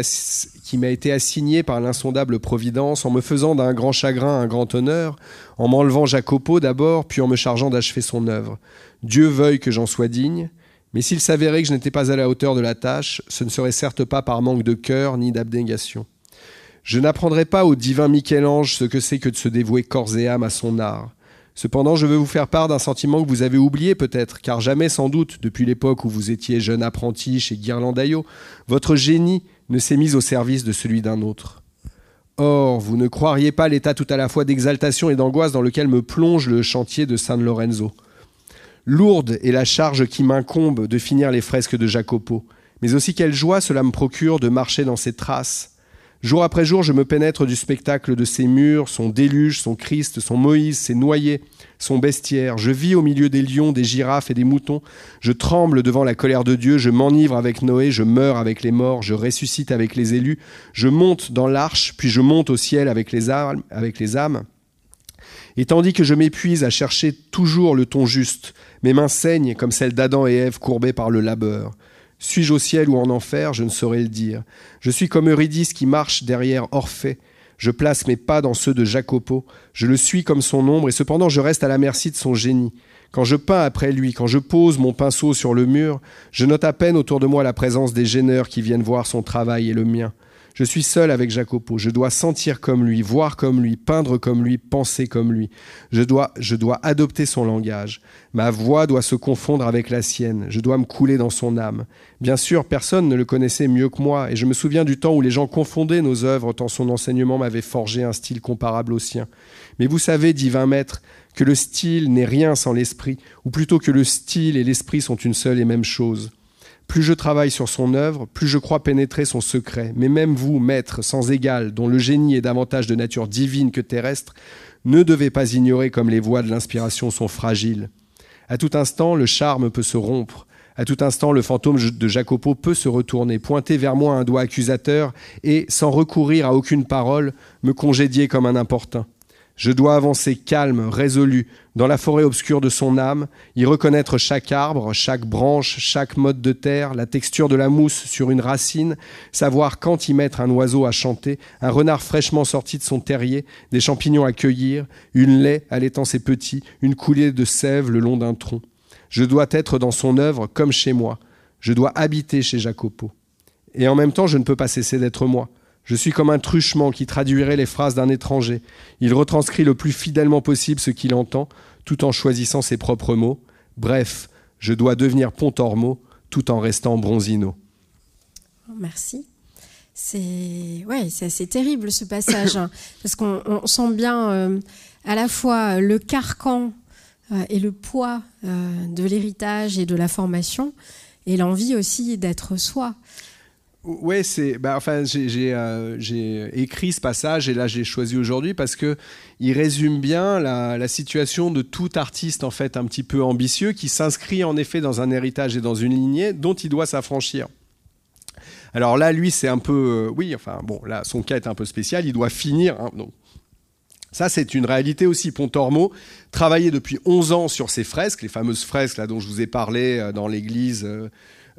Speaker 3: assigné par l'insondable Providence en me faisant d'un grand chagrin un grand honneur, en m'enlevant Jacopo d'abord, puis en me chargeant d'achever son œuvre. Dieu veuille que j'en sois digne, mais s'il s'avérait que je n'étais pas à la hauteur de la tâche, ce ne serait certes pas par manque de cœur ni d'abnégation. Je n'apprendrai pas au divin Michel-Ange ce que c'est que de se dévouer corps et âme à son art. Cependant, je veux vous faire part d'un sentiment que vous avez oublié peut-être, car jamais sans doute, depuis l'époque où vous étiez jeune apprenti chez Guirlandaillot, votre génie ne s'est mis au service de celui d'un autre. Or, vous ne croiriez pas l'état tout à la fois d'exaltation et d'angoisse dans lequel me plonge le chantier de San Lorenzo. Lourde est la charge qui m'incombe de finir les fresques de Jacopo, mais aussi quelle joie cela me procure de marcher dans ses traces, Jour après jour, je me pénètre du spectacle de ses murs, son déluge, son Christ, son Moïse, ses noyés, son bestiaire. Je vis au milieu des lions, des girafes et des moutons. Je tremble devant la colère de Dieu, je m'enivre avec Noé, je meurs avec les morts, je ressuscite avec les élus, je monte dans l'arche, puis je monte au ciel avec les âmes. Avec les âmes. Et tandis que je m'épuise à chercher toujours le ton juste, mes mains saignent comme celles d'Adam et Ève courbées par le labeur. Suis-je au ciel ou en enfer? Je ne saurais le dire. Je suis comme Eurydice qui marche derrière Orphée. Je place mes pas dans ceux de Jacopo. Je le suis comme son ombre, et cependant je reste à la merci de son génie. Quand je peins après lui, quand je pose mon pinceau sur le mur, je note à peine autour de moi la présence des gêneurs qui viennent voir son travail et le mien. Je suis seul avec Jacopo. Je dois sentir comme lui, voir comme lui, peindre comme lui, penser comme lui. Je dois, je dois adopter son langage. Ma voix doit se confondre avec la sienne. Je dois me couler dans son âme. Bien sûr, personne ne le connaissait mieux que moi, et je me souviens du temps où les gens confondaient nos œuvres tant son enseignement m'avait forgé un style comparable au sien. Mais vous savez, divin maître, que le style n'est rien sans l'esprit, ou plutôt que le style et l'esprit sont une seule et même chose. Plus je travaille sur son œuvre, plus je crois pénétrer son secret. Mais même vous, maître sans égal, dont le génie est davantage de nature divine que terrestre, ne devez pas ignorer comme les voies de l'inspiration sont fragiles. À tout instant, le charme peut se rompre. À tout instant, le fantôme de Jacopo peut se retourner, pointer vers moi un doigt accusateur et, sans recourir à aucune parole, me congédier comme un importun. Je dois avancer calme, résolu, dans la forêt obscure de son âme, y reconnaître chaque arbre, chaque branche, chaque mode de terre, la texture de la mousse sur une racine, savoir quand y mettre un oiseau à chanter, un renard fraîchement sorti de son terrier, des champignons à cueillir, une laie allaitant ses petits, une coulée de sève le long d'un tronc. Je dois être dans son œuvre comme chez moi. Je dois habiter chez Jacopo. Et en même temps, je ne peux pas cesser d'être moi. Je suis comme un truchement qui traduirait les phrases d'un étranger. Il retranscrit le plus fidèlement possible ce qu'il entend, tout en choisissant ses propres mots. Bref, je dois devenir Pontormo tout en restant Bronzino.
Speaker 2: Merci. C'est ouais, c'est assez terrible ce passage hein, parce qu'on sent bien euh, à la fois le carcan euh, et le poids euh, de l'héritage et de la formation et l'envie aussi d'être soi.
Speaker 3: Ouais, c'est. Bah, enfin, euh, j'ai écrit ce passage et là j'ai choisi aujourd'hui parce que il résume bien la, situation de tout artiste en fait un petit peu ambitieux qui s'inscrit en effet dans un héritage et dans une lignée dont il doit s'affranchir. Alors là, lui, c'est un peu, oui, enfin bon, là, son cas est un peu spécial. Il doit finir. Hein, ça, c'est une réalité aussi. Pontormo travaillait depuis 11 ans sur ces fresques, les fameuses fresques là, dont je vous ai parlé euh, dans l'église euh,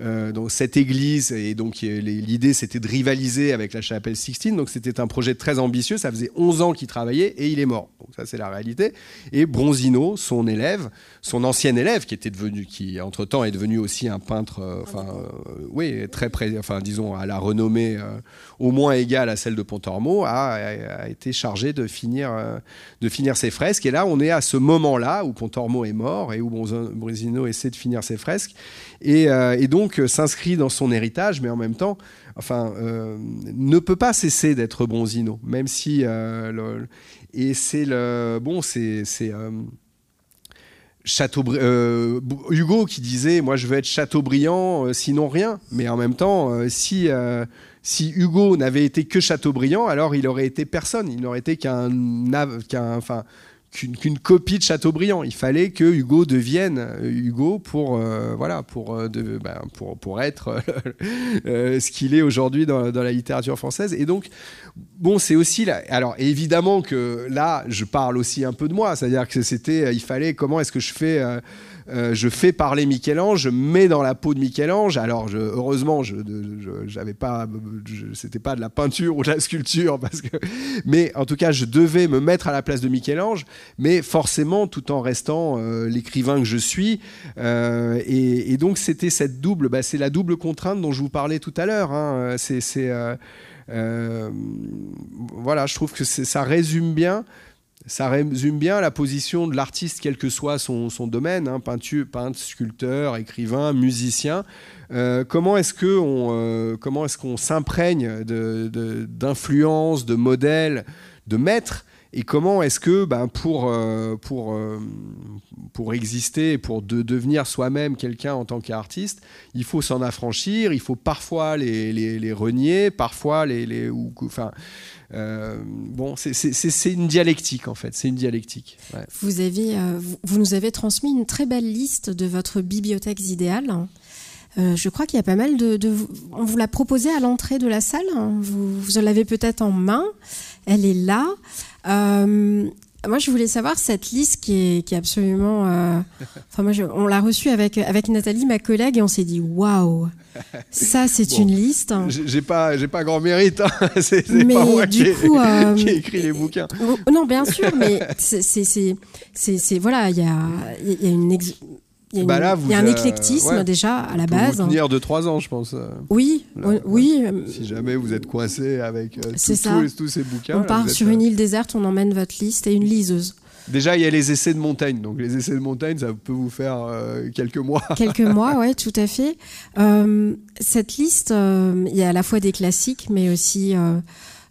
Speaker 3: euh, donc cette église, et donc l'idée c'était de rivaliser avec la chapelle Sixtine, donc c'était un projet très ambitieux, ça faisait 11 ans qu'il travaillait et il est mort. Donc ça c'est la réalité. Et Bronzino, son élève, son ancien élève qui était devenu, qui entre-temps est devenu aussi un peintre, euh, enfin euh, oui, très près, enfin disons à la renommée au moins égale à celle de Pontormo, a, a, été chargé de finir, de finir ses fresques. Et là on est à ce moment-là où Pontormo est mort et où Bronzino essaie de finir ses fresques. Et, et donc euh, s'inscrit dans son héritage, mais en même temps, enfin, euh, ne peut pas cesser d'être Bronzino, même si euh, et c'est le bon, c'est Hugo qui disait moi je veux être Chateaubriand sinon rien. Mais en même temps si si Hugo n'avait été que Chateaubriand alors il aurait été personne. Il n'aurait été qu'un qu'un enfin qu'une copie de Chateaubriand. Il fallait que Hugo devienne euh, Hugo pour euh, voilà pour, euh, ben, pour pour être ce qu'il est aujourd'hui dans, la littérature française. Et donc bon, c'est aussi là. Alors évidemment que là, je parle aussi un peu de moi, c'est-à-dire que c'était, il fallait comment est-ce que je fais je fais parler Michel-Ange, je mets dans la peau de Michel-Ange. Alors, heureusement, je, j'avais pas, c'était pas de la peinture ou de la sculpture, mais en tout cas, je devais me mettre à la place de Michel-Ange, mais forcément, tout en restant euh, l'écrivain que je suis. Euh, et, donc, c'était cette double, bah, c'est la double contrainte dont je vous parlais tout à l'heure. Hein. Voilà, je trouve que ça résume bien ça résume bien la position de l'artiste, quel que soit son, domaine, hein, peinture, peintre, sculpteur, écrivain, musicien. Euh, comment est-ce qu'on euh, est-ce s'imprègne d'influences, de, de, modèles, de maîtres et comment est-ce que ben, pour, euh, pour, pour exister, pour de, devenir soi-même quelqu'un en tant qu'artiste, il faut s'en affranchir, il faut parfois les, les, renier, parfois les... les ou, enfin, euh, bon, c'est une dialectique en fait, c'est une dialectique.
Speaker 2: Euh, vous, nous avez transmis une très belle liste de votre bibliothèque idéale. Euh, je crois qu'il y a pas mal de, On vous l'a proposé à l'entrée de la salle. Vous, vous l'avez peut-être en main. Elle est là. Moi, je voulais savoir cette liste qui est, qui est absolument. Euh, enfin, moi, on l'a reçue avec avec Nathalie, ma collègue, et on s'est dit waouh, ça, c'est une liste.
Speaker 3: J'ai pas, j'ai pas grand mérite. Hein. c'est pas moi qui, euh, qui ai écrit les bouquins.
Speaker 2: Non, bien sûr, mais c'est, c'est, voilà, il y a, y a une, il y a, bah un éclectisme déjà à la base.
Speaker 3: Vous tenir de trois ans, je pense.
Speaker 2: Oui, oui.
Speaker 3: Si jamais vous êtes coincé avec euh, tous, tous, ces bouquins.
Speaker 2: On part sur une île déserte, on emmène votre liste et une liseuse.
Speaker 3: Déjà, il y a les essais de montagne. Donc, les essais de montagne, ça peut vous faire euh, quelques mois.
Speaker 2: Quelques mois, oui, tout à fait. Euh, cette liste, il y a à la fois des classiques, mais aussi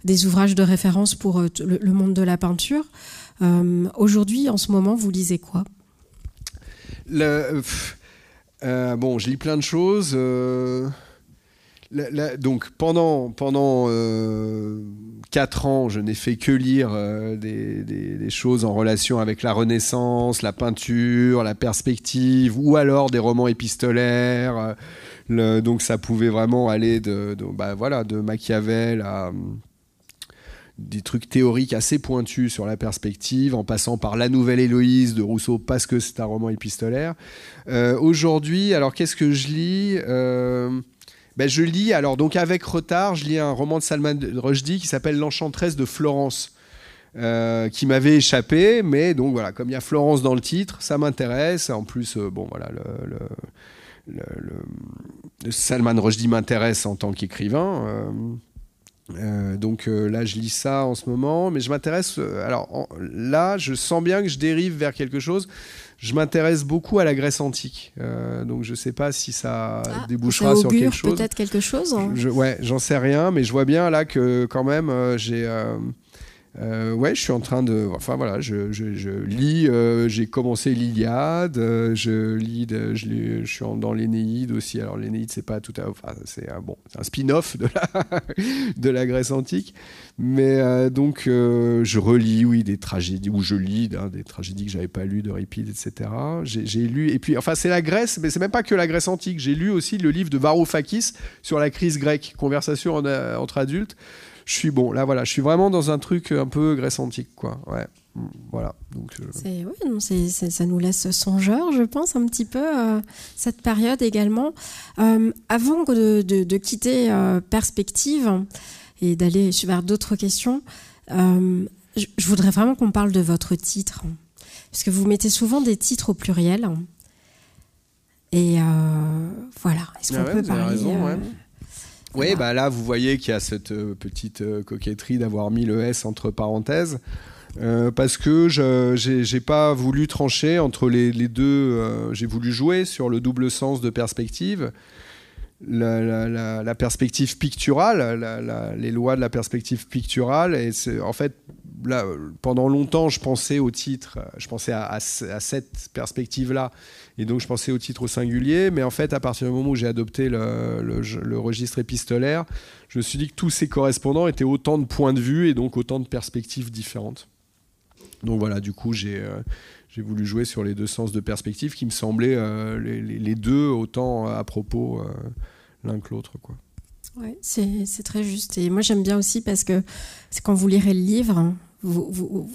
Speaker 2: des ouvrages de référence pour le, monde de la peinture. Aujourd'hui, en ce moment, vous lisez quoi?
Speaker 3: Euh, bon, je lis plein de choses. Euh, donc pendant pendant euh, quatre ans, je n'ai fait que lire des, choses en relation avec la Renaissance, la peinture, la perspective, ou alors des romans épistolaires. Donc ça pouvait vraiment aller de, de bah, voilà de Machiavel à des trucs théoriques assez pointus sur la perspective, en passant par La Nouvelle Héloïse de Rousseau, parce que c'est un roman épistolaire. Euh, aujourd'hui, alors qu'est-ce que je lis euh, ben, Je lis, alors donc avec retard, je lis un roman de Salman Rushdie qui s'appelle L'Enchantresse de Florence. Euh, qui m'avait échappé, mais donc voilà, comme il y a Florence dans le titre, ça m'intéresse. En plus, bon voilà, le, le, Salman Rushdie m'intéresse en tant qu'écrivain. Euh, donc euh, là, je lis ça en ce moment, mais je m'intéresse. euh, alors en- là, je sens bien que je dérive vers quelque chose. Je m'intéresse beaucoup à la Grèce antique, Euh, donc je sais pas si ça
Speaker 2: Ah,
Speaker 3: débouchera
Speaker 2: ça
Speaker 3: sur quelque chose.
Speaker 2: peut-être quelque chose. hein.
Speaker 3: Je, ouais, j'en sais rien, mais je vois bien là que quand même, euh, j'ai. Euh, ouais, je suis en train de. Enfin voilà, je, lis. euh, j'ai commencé l'Iliade. euh, je lis. je, suis dans l'Énéide aussi. Alors l'Énéide, c'est pas tout à. Enfin, c'est un bon, un spin-off de la de la Grèce antique. Mais euh, donc, je relis, oui, des tragédies, ou je lis hein, des tragédies que j'avais pas lues de Euripide, etc. J'ai lu, et puis, enfin, c'est la Grèce, mais c'est même pas que la Grèce antique. J'ai lu aussi le livre de Varoufakis sur la crise grecque, conversation en, entre adultes. Je suis bon, là, voilà, je suis vraiment dans un truc un peu Grèce antique, quoi. Ouais, voilà. Donc, euh,
Speaker 2: C'est, ouais, non, c'est- c'est- ça nous laisse songeur, je pense, un petit peu, euh, cette période également. Euh, avant de, de- de quitter euh, Perspective et d'aller vers d'autres questions, euh, je, je voudrais vraiment qu'on parle de votre titre. Parce que vous mettez souvent des titres au pluriel. Et euh, voilà, est-ce qu'on
Speaker 3: Ah ouais,
Speaker 2: peut parler
Speaker 3: raison, ouais. Oui, bah là, vous voyez qu'il y a cette euh, petite euh, coquetterie d'avoir mis le S entre parenthèses. euh, parce que je j'ai j'ai pas voulu trancher entre les, les deux. euh, j'ai voulu jouer sur le double sens de perspective. La, la- la- la perspective picturale, les lois de la perspective picturale. Et en fait, pendant longtemps, je pensais au titre, je pensais à, à ce- à cette perspective-là. Et donc, je pensais au titre au singulier. Mais en fait, à partir du moment où j'ai adopté le, registre épistolaire, je me suis dit que tous ces correspondants étaient autant de points de vue et donc autant de perspectives différentes. Donc voilà, du coup, j'ai euh, voulu jouer sur les deux sens de perspective qui me semblaient euh, les, deux autant à propos euh, l'un que l'autre. quoi.
Speaker 2: Ouais, c'est très juste. Et moi, j'aime bien aussi parce que c'est quand vous lirez le livre, vous, vous,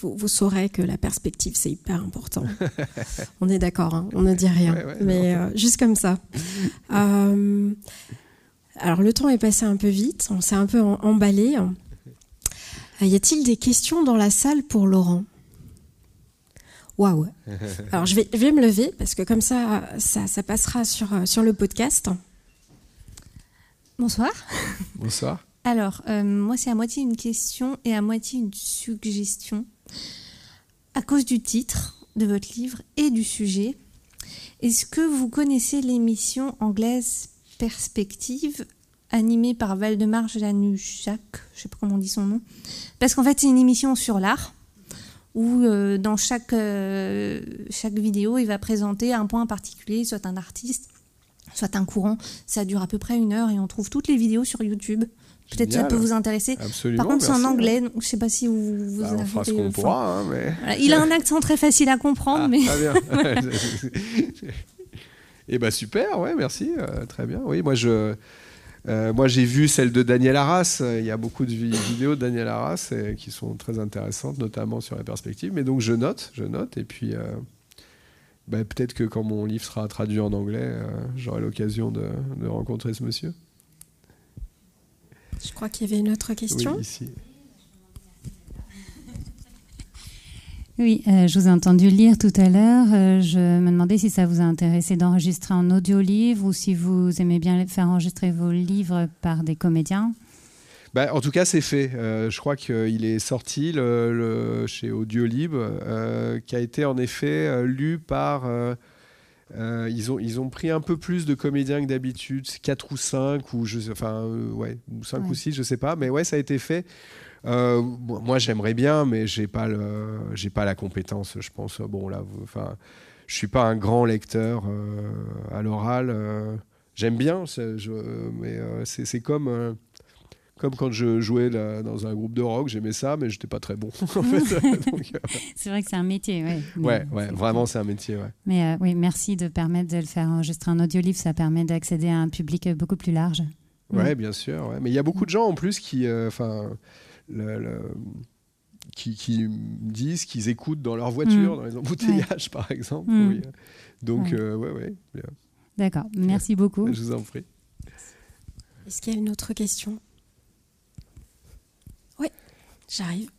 Speaker 2: vous, vous saurez que la perspective, c'est hyper important. on est d'accord, hein, on ne dit rien.
Speaker 3: Ouais, ouais,
Speaker 2: mais euh, juste comme ça. Euh, alors, le temps est passé un peu vite, on s'est un peu emballé. Euh, Y a-t-il des questions dans la salle pour Laurent? Waouh Alors, je vais, je vais me lever parce que comme ça, ça, ça passera sur, sur le podcast.
Speaker 4: Bonsoir.
Speaker 3: Bonsoir.
Speaker 4: Alors, euh, moi, c'est à moitié une question et à moitié une suggestion. À cause du titre de votre livre et du sujet, est-ce que vous connaissez l'émission anglaise Perspective, animée par Valdemar Januszak Je sais pas comment on dit son nom. Parce qu'en fait, c'est une émission sur l'art où euh, dans chaque, euh, chaque vidéo, il va présenter un point particulier, soit un artiste, soit un courant. Ça dure à peu près une heure et on trouve toutes les vidéos sur YouTube. Peut-être ça peut vous intéresser.
Speaker 3: Absolument.
Speaker 4: Par contre, c'est en anglais, donc je sais pas si vous vous
Speaker 3: Bah, on fera ce qu'on pourra, hein, mais.
Speaker 4: voilà. Il a un accent très facile à comprendre,
Speaker 3: Ah,
Speaker 4: mais
Speaker 3: Très bien. Et bah super, ouais, merci, euh, très bien. Oui, moi je, euh, moi j'ai vu celle de Daniel Arras. Il y a beaucoup de vi- vidéos de Daniel Arras euh, qui sont très intéressantes, notamment sur la perspective. Mais donc je note, je note, et puis euh, bah, peut-être que quand mon livre sera traduit en anglais, j'aurai l'occasion de, de rencontrer ce monsieur.
Speaker 2: Je crois qu'il y avait une autre question.
Speaker 3: Oui, ici.
Speaker 5: Oui, euh, je vous ai entendu lire tout à l'heure. Euh, je me demandais si ça vous a intéressé d'enregistrer en audio-livre ou si vous aimez bien faire enregistrer vos livres par des comédiens.
Speaker 3: Bah, en tout cas, c'est fait. Euh, je crois qu'il est sorti le, le- chez Audiolib, euh, qui a été en effet lu par. Euh, euh, ils, ont, ils ont pris un peu plus de comédiens que d'habitude, 4 ou 5, ou je enfin, euh, ouais, ou 5
Speaker 5: Ouais.
Speaker 3: ou 6, je sais pas, mais ouais, ça a été fait. Euh, moi, j'aimerais bien, mais j'ai pas le, j'ai pas la compétence, je pense. Bon, là, enfin, je suis pas un grand lecteur euh, à l'oral. euh, J'aime bien, je- mais euh, c'est comme. Euh, comme quand je jouais là, dans un groupe de rock, j'aimais ça, mais j'étais pas très bon. en fait. Euh,
Speaker 5: C'est vrai que c'est un métier, ouais.
Speaker 3: ouais, ouais, vraiment, c'est un métier. Ouais.
Speaker 5: Mais euh, oui, merci de permettre de le faire enregistrer en audio-livre. Ça permet d'accéder à un public beaucoup plus large.
Speaker 3: Ouais, bien sûr. ouais. Mais il y a beaucoup de gens en plus qui, euh, enfin, qui, disent qu'ils écoutent dans leur voiture,
Speaker 5: Mm.
Speaker 3: dans les embouteillages, par exemple.
Speaker 5: Mm.
Speaker 3: oui. Donc,
Speaker 5: Ouais.
Speaker 3: euh, ouais.
Speaker 5: D'accord, merci beaucoup.
Speaker 3: je vous en prie.
Speaker 2: Est-ce qu'il y a une autre question? J'arrive.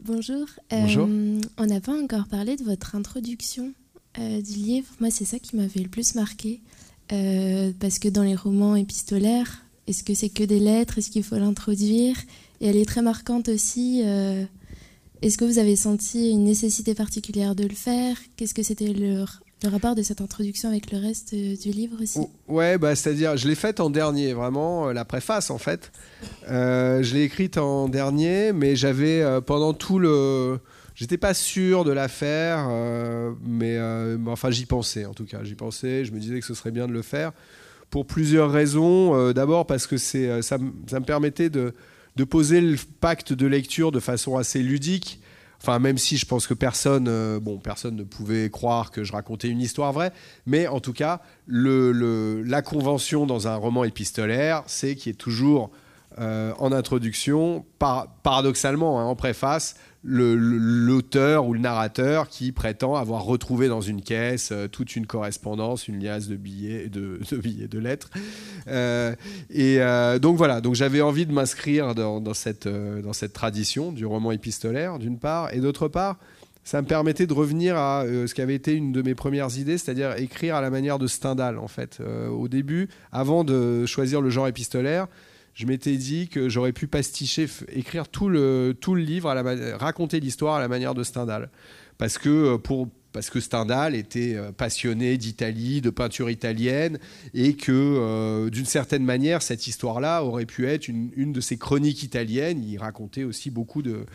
Speaker 6: Bonjour.
Speaker 3: Bonjour.
Speaker 6: Euh, on n'a pas encore parlé de votre introduction du livre, moi c'est ça qui m'avait le plus marqué. parce que dans les romans épistolaires, est-ce que c'est que des lettres? Est-ce qu'il faut l'introduire? Et elle est très marquante aussi. Est-ce que vous avez senti une nécessité particulière de le faire? Qu'est-ce que c'était le, le rapport de cette introduction avec le reste euh, du livre aussi
Speaker 3: Ouais, bah, c'est-à-dire, je l'ai faite en dernier, vraiment, euh, la préface en fait. Euh, je l'ai écrite en dernier, mais j'avais pendant tout le. J'étais pas sûr de la faire, mais, enfin j'y pensais en tout cas. J'y pensais, je me disais que ce serait bien de le faire pour plusieurs raisons. D'abord parce que ça, ça, me permettait de, de poser le pacte de lecture de façon assez ludique. Enfin, même si je pense que personne, euh, bon, personne ne pouvait croire que je racontais une histoire vraie, mais en tout cas, la convention dans un roman épistolaire, c'est qu'il y ait toujours euh, en introduction, paradoxalement, hein, en préface, l'auteur ou le narrateur qui prétend avoir retrouvé dans une caisse euh, toute une correspondance, une liasse de billets, de, billets, de lettres. Euh, et donc voilà, donc j'avais envie de m'inscrire dans, cette, dans cette tradition du roman épistolaire, d'une part, et d'autre part, ça me permettait de revenir à ce qui avait été une de mes premières idées, c'est-à-dire écrire à la manière de Stendhal, en fait. au début, avant de choisir le genre épistolaire, je m'étais dit que j'aurais pu pasticher, écrire tout le, tout le livre, raconter l'histoire à la manière de Stendhal. Parce que, euh, pour, parce que Stendhal était euh, passionné d'Italie, de peinture italienne, et que euh, d'une certaine manière, cette histoire-là aurait pu être une, une, de ses chroniques italiennes. Il racontait aussi beaucoup de.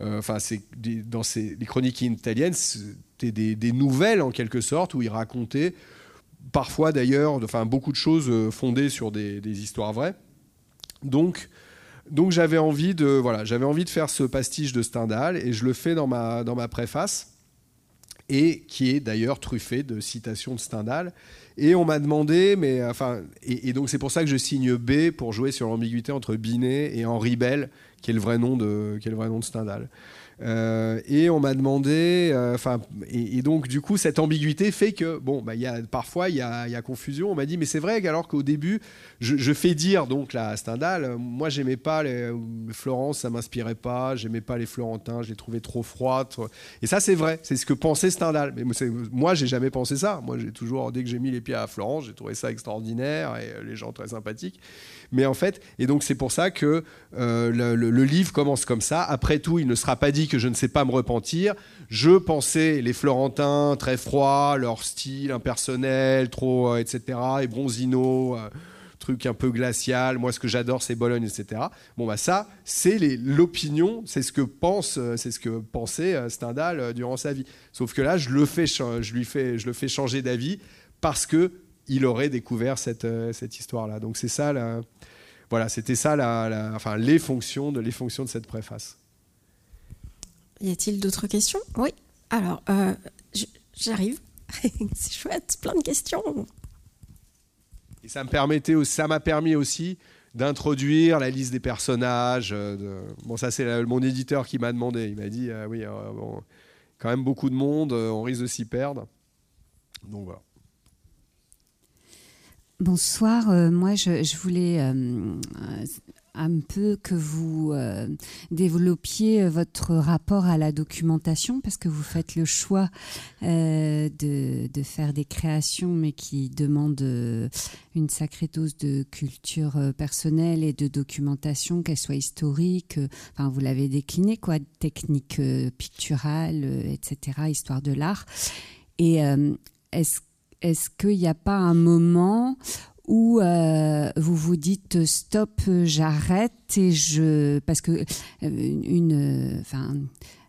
Speaker 3: Enfin, dans les chroniques italiennes, c'était des, des, nouvelles en quelque sorte, où il racontait parfois d'ailleurs, enfin, beaucoup de choses fondées sur des, des histoires vraies. Donc, donc j'avais envie de voilà, j'avais envie de faire ce pastiche de Stendhal et je le fais dans ma dans ma préface et qui est d'ailleurs truffé de citations de Stendhal. Et on m'a demandé, mais enfin, et, donc c'est pour ça que je signe B pour jouer sur l'ambiguïté entre Binet et Henri Bell, qui est le vrai nom de, qui est le vrai nom de Stendhal. Euh, et on m'a demandé, euh, enfin, et, donc du coup cette ambiguïté fait que bon, bah, y a, parfois il y a, confusion. On m'a dit mais c'est vrai qu'alors qu'au début je, fais dire donc là à Stendhal, moi j'aimais pas les, Florence, ça m'inspirait pas, j'aimais pas les Florentins, je les trouvais trop froids. Et ça c'est vrai, c'est ce que pensait Stendhal. Mais moi j'ai jamais pensé ça. Moi j'ai toujours dès que j'ai mis les pieds à Florence, j'ai trouvé ça extraordinaire et les gens très sympathiques. Mais en fait, et donc c'est pour ça que euh, le, livre commence comme ça. Après tout, il ne sera pas dit que je ne sais pas me repentir. Je pensais les Florentins très froids, leur style impersonnel, trop, euh, etc. Et Bronzino. Euh, truc un peu glacial. Moi, ce que j'adore, c'est Bologne, etc. Bon, bah ça, c'est l'opinion, c'est ce que pense, c'est ce que pensait Stendhal durant sa vie. Sauf que là, je le fais, je lui fais, je le fais changer d'avis parce que il aurait découvert cette, histoire-là. Donc c'est ça voilà, c'était ça, enfin, les fonctions de les fonctions de cette préface.
Speaker 2: Y a-t-il d'autres questions? Oui. Alors, euh, j'arrive. C'est chouette, plein de questions.
Speaker 3: Et ça me permettait, ça m'a permis aussi d'introduire la liste des personnages. Euh, bon, ça c'est mon éditeur qui m'a demandé. Il m'a dit, euh, oui, quand même beaucoup de monde, on risque de s'y perdre. Donc voilà.
Speaker 7: Bonsoir, euh, moi je, voulais euh, un peu que vous euh, développiez votre rapport à la documentation parce que vous faites le choix de, de, faire des créations mais qui demandent une sacrée dose de culture personnelle et de documentation, qu'elle soit historique, enfin vous l'avez décliné quoi, technique picturale, etc., histoire de l'art. Et est-ce est-ce qu'il n'y a pas un moment où euh, vous vous dites stop, j'arrête et je parce que euh, une, enfin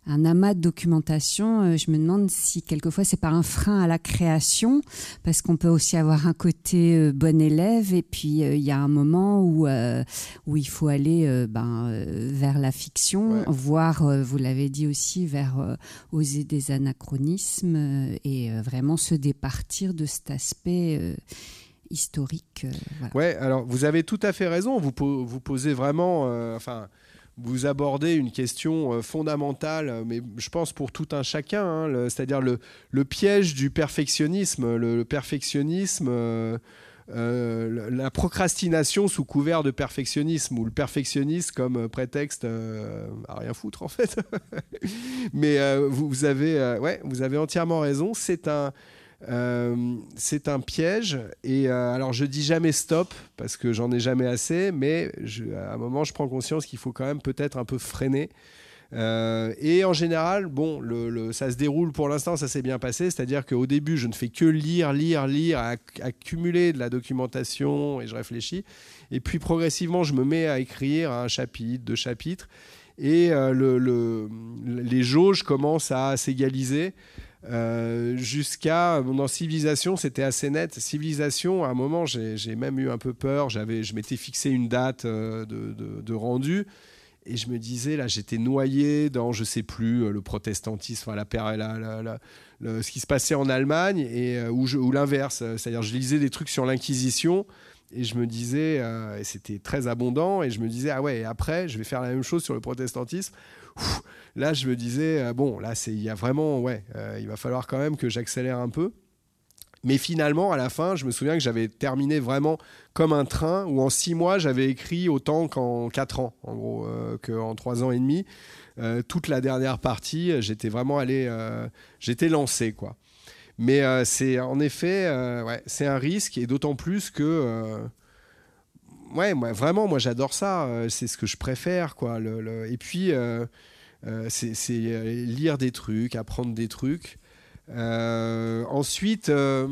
Speaker 7: un amas de documentation, euh, je me demande si quelquefois c'est pas un frein à la création, parce qu'on peut aussi avoir un côté bon élève, et puis il y a un moment où, où il faut aller ben, vers la fiction, voire, vous l'avez dit aussi, vers oser des anachronismes, et vraiment se départir de cet aspect historique.
Speaker 3: Ouais, alors vous avez tout à fait raison, vous, vous posez vraiment... enfin vous abordez une question euh, fondamentale, mais je pense pour tout un chacun, hein, c'est-à-dire le, piège du perfectionnisme. Le, perfectionnisme, euh, euh, la procrastination sous couvert de perfectionnisme ou le perfectionnisme comme prétexte à rien foutre en fait. Mais vous, avez, ouais, vous avez entièrement raison. C'est un, c'est un piège. Et alors, je dis jamais stop parce que j'en ai jamais assez, mais à un moment, je prends conscience qu'il faut quand même peut-être un peu freiner. Euh, et en général, bon, ça se déroule pour l'instant, ça s'est bien passé. C'est-à-dire qu'au début, je ne fais que lire, lire, lire, accumuler de la documentation et je réfléchis. Et puis progressivement, je me mets à écrire un chapitre, deux chapitres. Et euh, le, les jauges commencent à s'égaliser. Euh, jusqu'à dans civilisation c'était assez net civilisation à un moment j'ai même eu un peu peur j'avais je m'étais fixé une date de, de, rendu et je me disais, là, j'étais noyé dans, je sais plus, euh, le protestantisme, la, la, la, ce qui se passait en Allemagne, et, euh, ou, l'inverse. C'est-à-dire, je lisais des trucs sur l'Inquisition, et je me disais, euh, c'était très abondant, et je me disais, ah ouais, et après, je vais faire la même chose sur le protestantisme. Là, je me disais, bon, là, il y a vraiment, ouais, il va falloir quand même que j'accélère un peu. Mais finalement, à la fin, je me souviens que j'avais terminé vraiment comme un train où en six mois, j'avais écrit autant qu'en quatre ans, en gros, euh, qu'en trois ans et demi. Euh, toute la dernière partie, j'étais vraiment allé, euh, j'étais lancé, quoi. Mais c'est en effet, ouais, c'est un risque et d'autant plus que, ouais, moi, vraiment, moi, j'adore ça. c'est ce que je préfère, quoi. Et puis, c'est lire des trucs, apprendre des trucs. Euh, ensuite, euh,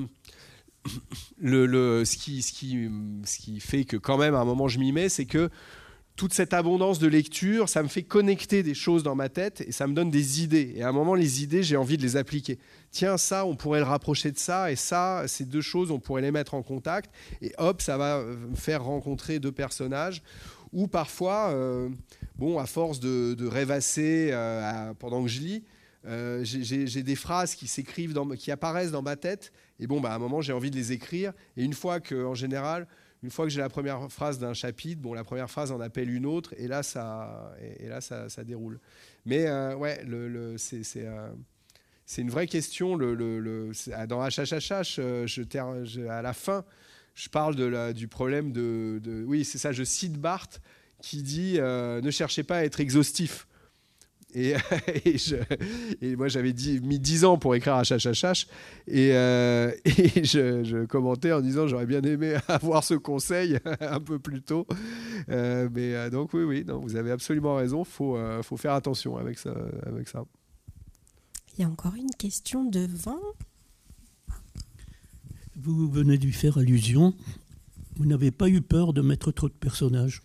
Speaker 3: le, ce, qui, ce, qui, ce qui fait que quand même à un moment je m'y mets, c'est que toute cette abondance de lecture, ça me fait connecter des choses dans ma tête et ça me donne des idées. Et à un moment, les idées, j'ai envie de les appliquer. Tiens, ça, on pourrait le rapprocher de ça, et ça, ces deux choses, on pourrait les mettre en contact. Et hop, ça va me faire rencontrer deux personnages. Ou parfois, euh, bon, à force de, rêvasser pendant que je lis, euh, j'ai des phrases qui s'écrivent, qui apparaissent dans ma tête, et bon, bah, à un moment, j'ai envie de les écrire. Et une fois que, en général, une fois que j'ai la première phrase d'un chapitre, bon, la première phrase en appelle une autre, et là, ça, déroule. Mais euh, ouais, euh, c'est une vraie question. Le, dans HHHH, je, à la fin, je parle du problème de, de oui, c'est ça. Je cite Barthes qui dit ne cherchez pas à être exhaustif. Et, moi, j'avais mis 10 ans pour écrire HHHH. Et, euh, et je, commentais en disant j'aurais bien aimé avoir ce conseil un peu plus tôt. Euh, mais euh, donc, oui, oui, non, vous avez absolument raison. Il faut, faut faire attention avec ça, avec ça.
Speaker 2: Il y a encore une question devant.
Speaker 8: Vous venez de lui faire allusion. Vous n'avez pas eu peur de mettre trop de personnages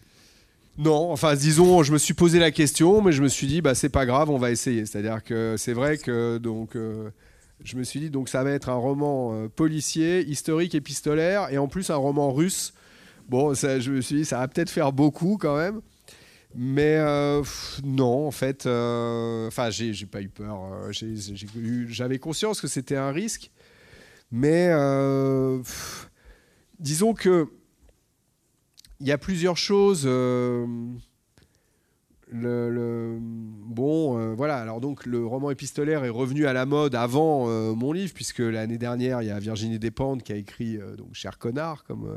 Speaker 3: non, enfin disons, je me suis posé la question, mais je me suis dit, bah c'est pas grave, on va essayer. C'est-à-dire que c'est vrai que donc euh, je me suis dit donc ça va être un roman euh, policier, historique, épistolaire, et en plus un roman russe. Bon, je me suis dit ça va peut-être faire beaucoup quand même, mais euh, non, en fait, enfin j'ai pas eu peur. J'avais conscience que c'était un risque, mais disons que il y a plusieurs choses. Euh, le, bon, euh, voilà. Alors donc, le roman épistolaire est revenu à la mode avant euh, mon livre, puisque l'année dernière, il y a Virginie Despentes qui a écrit donc Cher connard, comme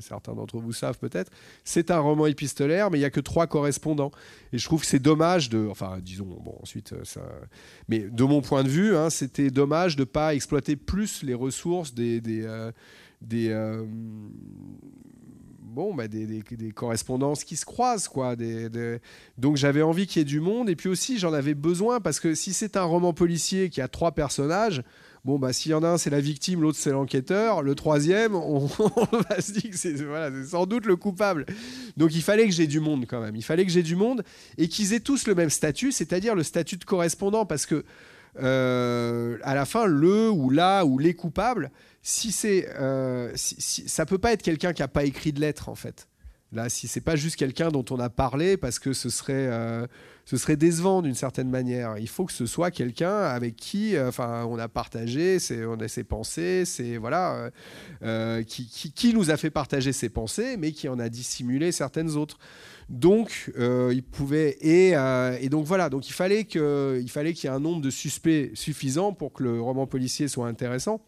Speaker 3: certains d'entre vous savent peut-être. C'est un roman épistolaire, mais il y a que trois correspondants. Et je trouve que c'est dommage de, enfin, disons, bon, ensuite, mais de mon point de vue, hein, c'était dommage de pas exploiter plus les ressources des bon, bah, des, correspondances qui se croisent. Quoi, Donc j'avais envie qu'il y ait du monde, et puis aussi j'en avais besoin, parce que si c'est un roman policier qui a trois personnages, bon, bah, s'il y en a un, c'est la victime, l'autre, c'est l'enquêteur, le troisième, on, va se dire que c'est sans doute le coupable. Donc il fallait que j'ai du monde quand même, il fallait que j'ai du monde, et qu'ils aient tous le même statut, c'est-à-dire le statut de correspondant, parce que euh, à la fin, le ou la ou les coupables, si c'est, euh, ça peut pas être quelqu'un qui a pas écrit de lettres en fait. Là, si c'est pas juste quelqu'un dont on a parlé, parce que ce serait, euh, ce serait décevant d'une certaine manière. Il faut que ce soit quelqu'un avec qui, euh, enfin, on a partagé, ses, on a ses pensées, c'est voilà, qui, qui, nous a fait partager ses pensées, mais qui en a dissimulé certaines autres. Donc, il pouvait et, et, donc voilà, donc il fallait que, il fallait qu'il y ait un nombre de suspects suffisant pour que le roman policier soit intéressant.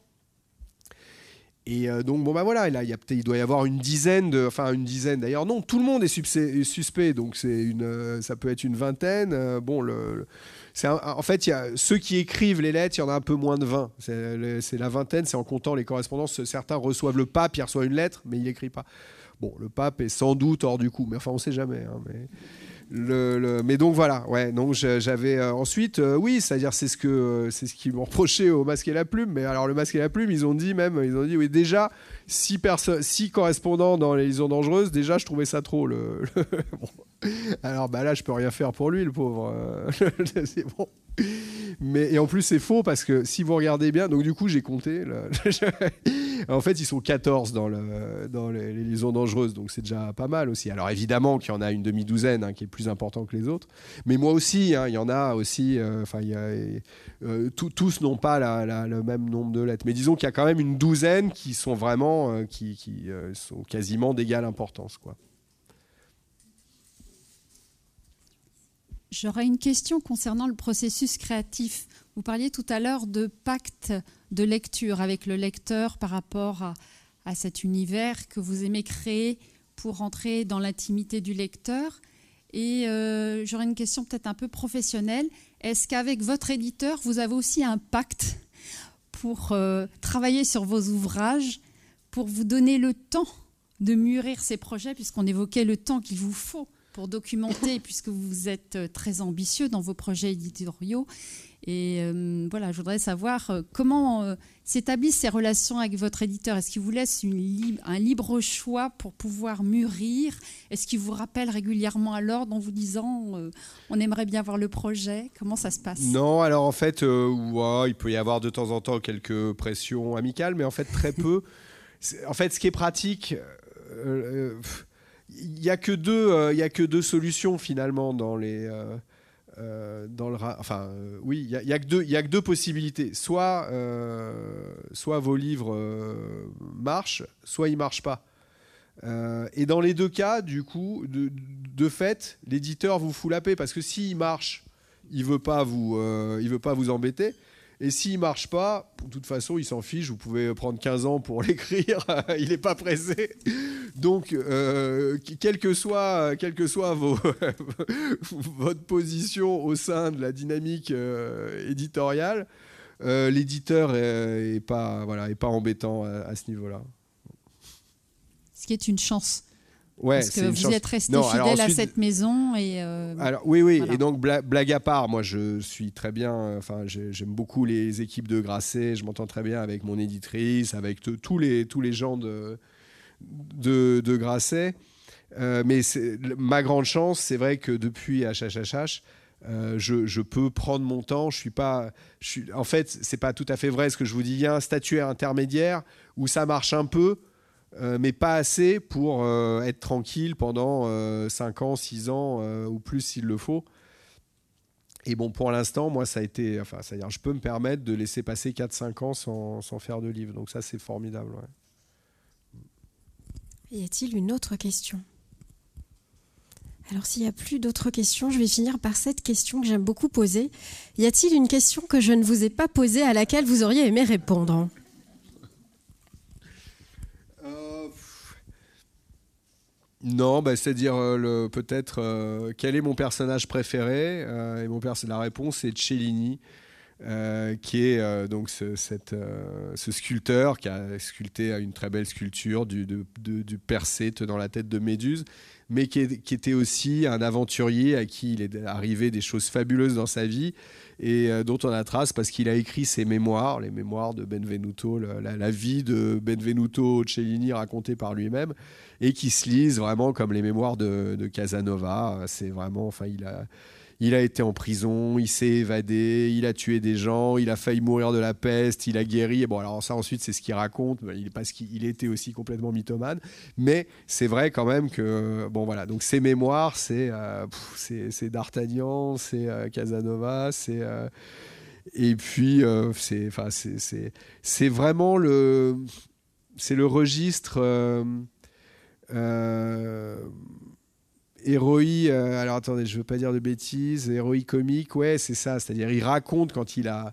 Speaker 3: Et euh, donc, bon, bah voilà, là, il, doit y avoir une dizaine. Enfin, une dizaine d'ailleurs. Non, tout le monde est suspect, donc euh, ça peut être une vingtaine. Euh, bon, en fait, ceux qui écrivent les lettres, il y en a un peu moins de 20. C'est la vingtaine, c'est en comptant les correspondances. Certains reçoivent le pape, il reçoit une lettre, mais il n'écrit pas. Bon, le pape est sans doute hors du coup, mais enfin, on ne sait jamais. Hein, le, mais donc voilà, ouais. Donc j'avais euh, ensuite, euh, oui, c'est-à-dire c'est ce que euh, c'est ce qu'ils m'ont reproché au masque et la plume. Mais alors le masque et la plume, ils ont dit même, ils ont dit oui déjà six personnes, six correspondants dans les liaisons dangereuses. Déjà, je trouvais ça trop. Le, Alors bah là, je peux rien faire pour lui, le pauvre. c'est bon. Mais et en plus c'est faux parce que si vous regardez bien, donc du coup j'ai compté. en fait, ils sont 14 dans, le, dans les, liaisons dangereuses, donc c'est déjà pas mal aussi. Alors évidemment qu'il y en a une demi-douzaine hein, qui est plus important que les autres, mais moi aussi, hein, il y en a aussi. Euh, enfin, euh, tous n'ont pas le même nombre de lettres, mais disons qu'il y a quand même une douzaine qui sont vraiment, euh, qui, qui sont quasiment d'égale importance, quoi.
Speaker 9: J'aurais une question concernant le processus créatif. Vous parliez tout à l'heure de pacte de lecture avec le lecteur par rapport à, cet univers que vous aimez créer pour entrer dans l'intimité du lecteur. Et euh, j'aurais une question peut-être un peu professionnelle. Est-ce qu'avec votre éditeur, vous avez aussi un pacte pour euh, travailler sur vos ouvrages, pour vous donner le temps de mûrir ces projets, puisqu'on évoquait le temps qu'il vous faut pour documenter, puisque vous êtes euh, très ambitieux dans vos projets éditoriaux. Et euh, voilà, je voudrais savoir euh, comment s'établissent ces relations avec votre éditeur? Est-ce qu'il vous laisse une un libre choix pour pouvoir mûrir? Est-ce qu'il vous rappelle régulièrement à l'ordre en vous disant on aimerait bien voir le projet? Comment ça se passe?
Speaker 3: Non, alors en fait, il peut y avoir de temps en temps quelques pressions amicales, mais en fait très peu. en fait, ce qui est pratique il n'y a que deux, euh, il a que deux solutions finalement dans les. Euh, euh, dans le, enfin, oui, il n'y a, que deux, il a que deux possibilités. Soit, soit vos livres marchent, soit ils marchent pas. et dans les deux cas, du coup, de, de fait, l'éditeur vous fout la paix parce que s'il marche, il veut pas vous, il veut pas vous embêter. Et s'il marche pas, de toute façon, il s'en fiche. Vous pouvez prendre 15 ans pour l'écrire. il n'est pas pressé. Donc, euh, quelle que soit, quelle que soit vos votre position au sein de la dynamique euh, éditoriale, euh, l'éditeur est, pas, voilà, est pas embêtant à ce niveau-là.
Speaker 9: Ce qui est une chance. Parce que vous êtes resté fidèle à cette maison et.
Speaker 3: Euh, alors oui, oui. Et donc blague à part, moi je suis très bien. Enfin, j'aime beaucoup les équipes de Grasset. Je m'entends très bien avec mon éditrice, avec tous les tous les gens de de, de Grasset. Euh, mais ma grande chance, c'est vrai que depuis HHHH, euh, je, je, peux prendre mon temps. Je suis pas. Je suis, en fait, c'est pas tout à fait vrai ce que je vous dis. Il y a un statut intermédiaire où ça marche un peu euh, mais pas assez pour euh, être tranquille pendant 5 euh, ans, 6 ans ou plus s'il le faut. Et bon, pour l'instant, moi, ça a été. Enfin, c'est-à-dire, je peux me permettre de laisser passer 4-5 ans sans, sans, faire de livre. Donc, ça, c'est formidable.
Speaker 2: Y a-t-il une autre question? Alors s'il n'y a plus d'autres questions, je vais finir par cette question que j'aime beaucoup poser. Y a-t-il une question que je ne vous ai pas posée à laquelle vous auriez aimé répondre?
Speaker 3: Non, bah, c'est-à-dire euh, peut-être euh, quel est mon personnage préféré euh, Et mon la réponse est Cellini, qui est donc ce, cette, ce, sculpteur qui a sculpté une très belle sculpture du, de, tenant la tête de Méduse, mais qui, était aussi un aventurier à qui il est arrivé des choses fabuleuses dans sa vie et dont on a trace parce qu'il a écrit ses mémoires, les mémoires de Benvenuto, la, vie de Benvenuto Cellini racontée par lui-même et qui se lisent vraiment comme les mémoires de, Casanova. C'est vraiment, enfin, il a, il a été en prison, il s'est évadé, il a tué des gens, il a failli mourir de la peste, il a guéri. bon, alors ça ensuite, c'est ce qu'il raconte, il, parce qu'il était aussi complètement mythomane. Mais c'est vrai quand même que, bon voilà, donc ses mémoires, c'est euh, c'est D'Artagnan, c'est euh, Casanova, c'est. Euh, et puis, c'est c'est vraiment le. C'est le registre euh, héroï, euh, alors attendez, je veux pas dire de bêtises, héroï comique, ouais, c'est ça. C'est-à-dire, il raconte quand il a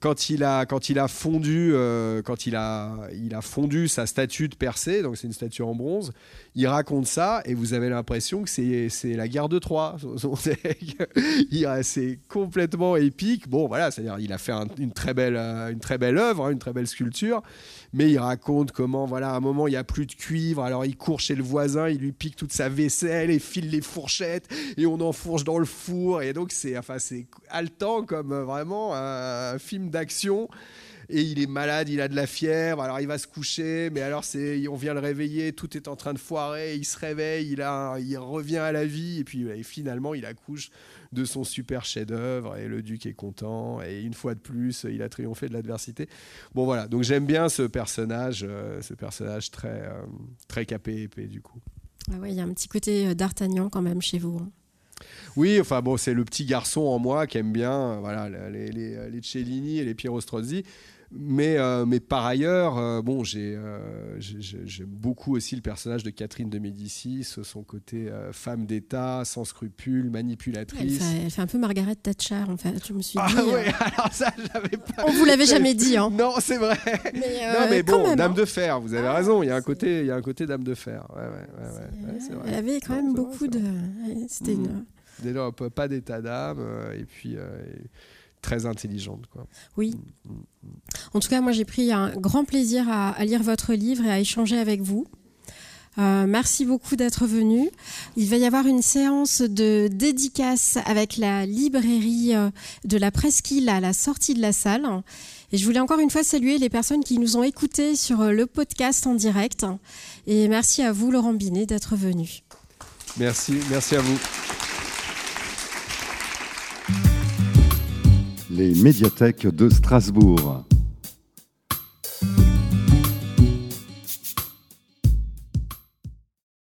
Speaker 3: quand il a quand il a fondu euh, quand il a il a fondu sa statue de Persée donc c'est une statue en bronze il raconte ça et vous avez l'impression que c'est la guerre de Troie c'est complètement épique. Bon voilà c'est à dire il a fait une très belle euh, une très belle œuvre hein, une très belle sculpture mais il raconte comment voilà à un moment il y a plus de cuivre alors il court chez le voisin il lui pique toute sa vaisselle et file les fourchettes et on enfourche dans le four. Et donc c'est enfin c'est haletant comme euh, vraiment d'action et il est malade, il a de la fièvre, alors il va se coucher, mais alors c'est, on vient le réveiller, tout est en train de foirer, il se réveille, il, a, il revient à la vie, et puis finalement il accouche de son super chef-d'œuvre, et le duc est content, et une fois de plus, il a triomphé de l'adversité. Bon voilà, donc j'aime bien ce personnage, euh, ce personnage très, euh, très capé épais du coup.
Speaker 2: Ah ouais, il y a un petit côté euh, d'Artagnan quand même chez vous. Hein.
Speaker 3: Oui, enfin bon, c'est le petit garçon en moi qui aime bien voilà, les, les, les Cellini et les Piero Strozzi. Mais, euh, mais par ailleurs, euh, bon, euh, j'aime beaucoup aussi le personnage de Catherine de Médicis, son côté femme d'État, sans scrupules, manipulatrice.
Speaker 2: elle, fait, un peu Margaret Thatcher, en fait. Je me suis
Speaker 3: ah
Speaker 2: dit.
Speaker 3: Ah ouais, alors ça, j'avais pas.
Speaker 2: On vous l'avait jamais dit, hein.
Speaker 3: Non, c'est vrai. Mais non, mais bon, Dame hein. de Fer, vous avez ah, raison. Il y a un côté, il y a un côté Dame de Fer. Ouais, ouais,
Speaker 2: Elle avait quand même beaucoup de. C'était une.
Speaker 3: Déjà, pas d'état d'âme, et puis très intelligente. Quoi.
Speaker 2: Oui. Mm, mm, mm. En tout cas, moi, j'ai pris un grand plaisir à, lire votre livre et à échanger avec vous. Euh, merci beaucoup d'être venu. Il va y avoir une séance de dédicace avec la librairie euh, de la Presqu'île à la sortie de la salle. Et je voulais encore une fois saluer les personnes qui nous ont écoutés sur euh, le podcast en direct. Et merci à vous, Laurent Binet, d'être venu.
Speaker 3: Merci, merci à vous.
Speaker 1: Les médiathèques de Strasbourg.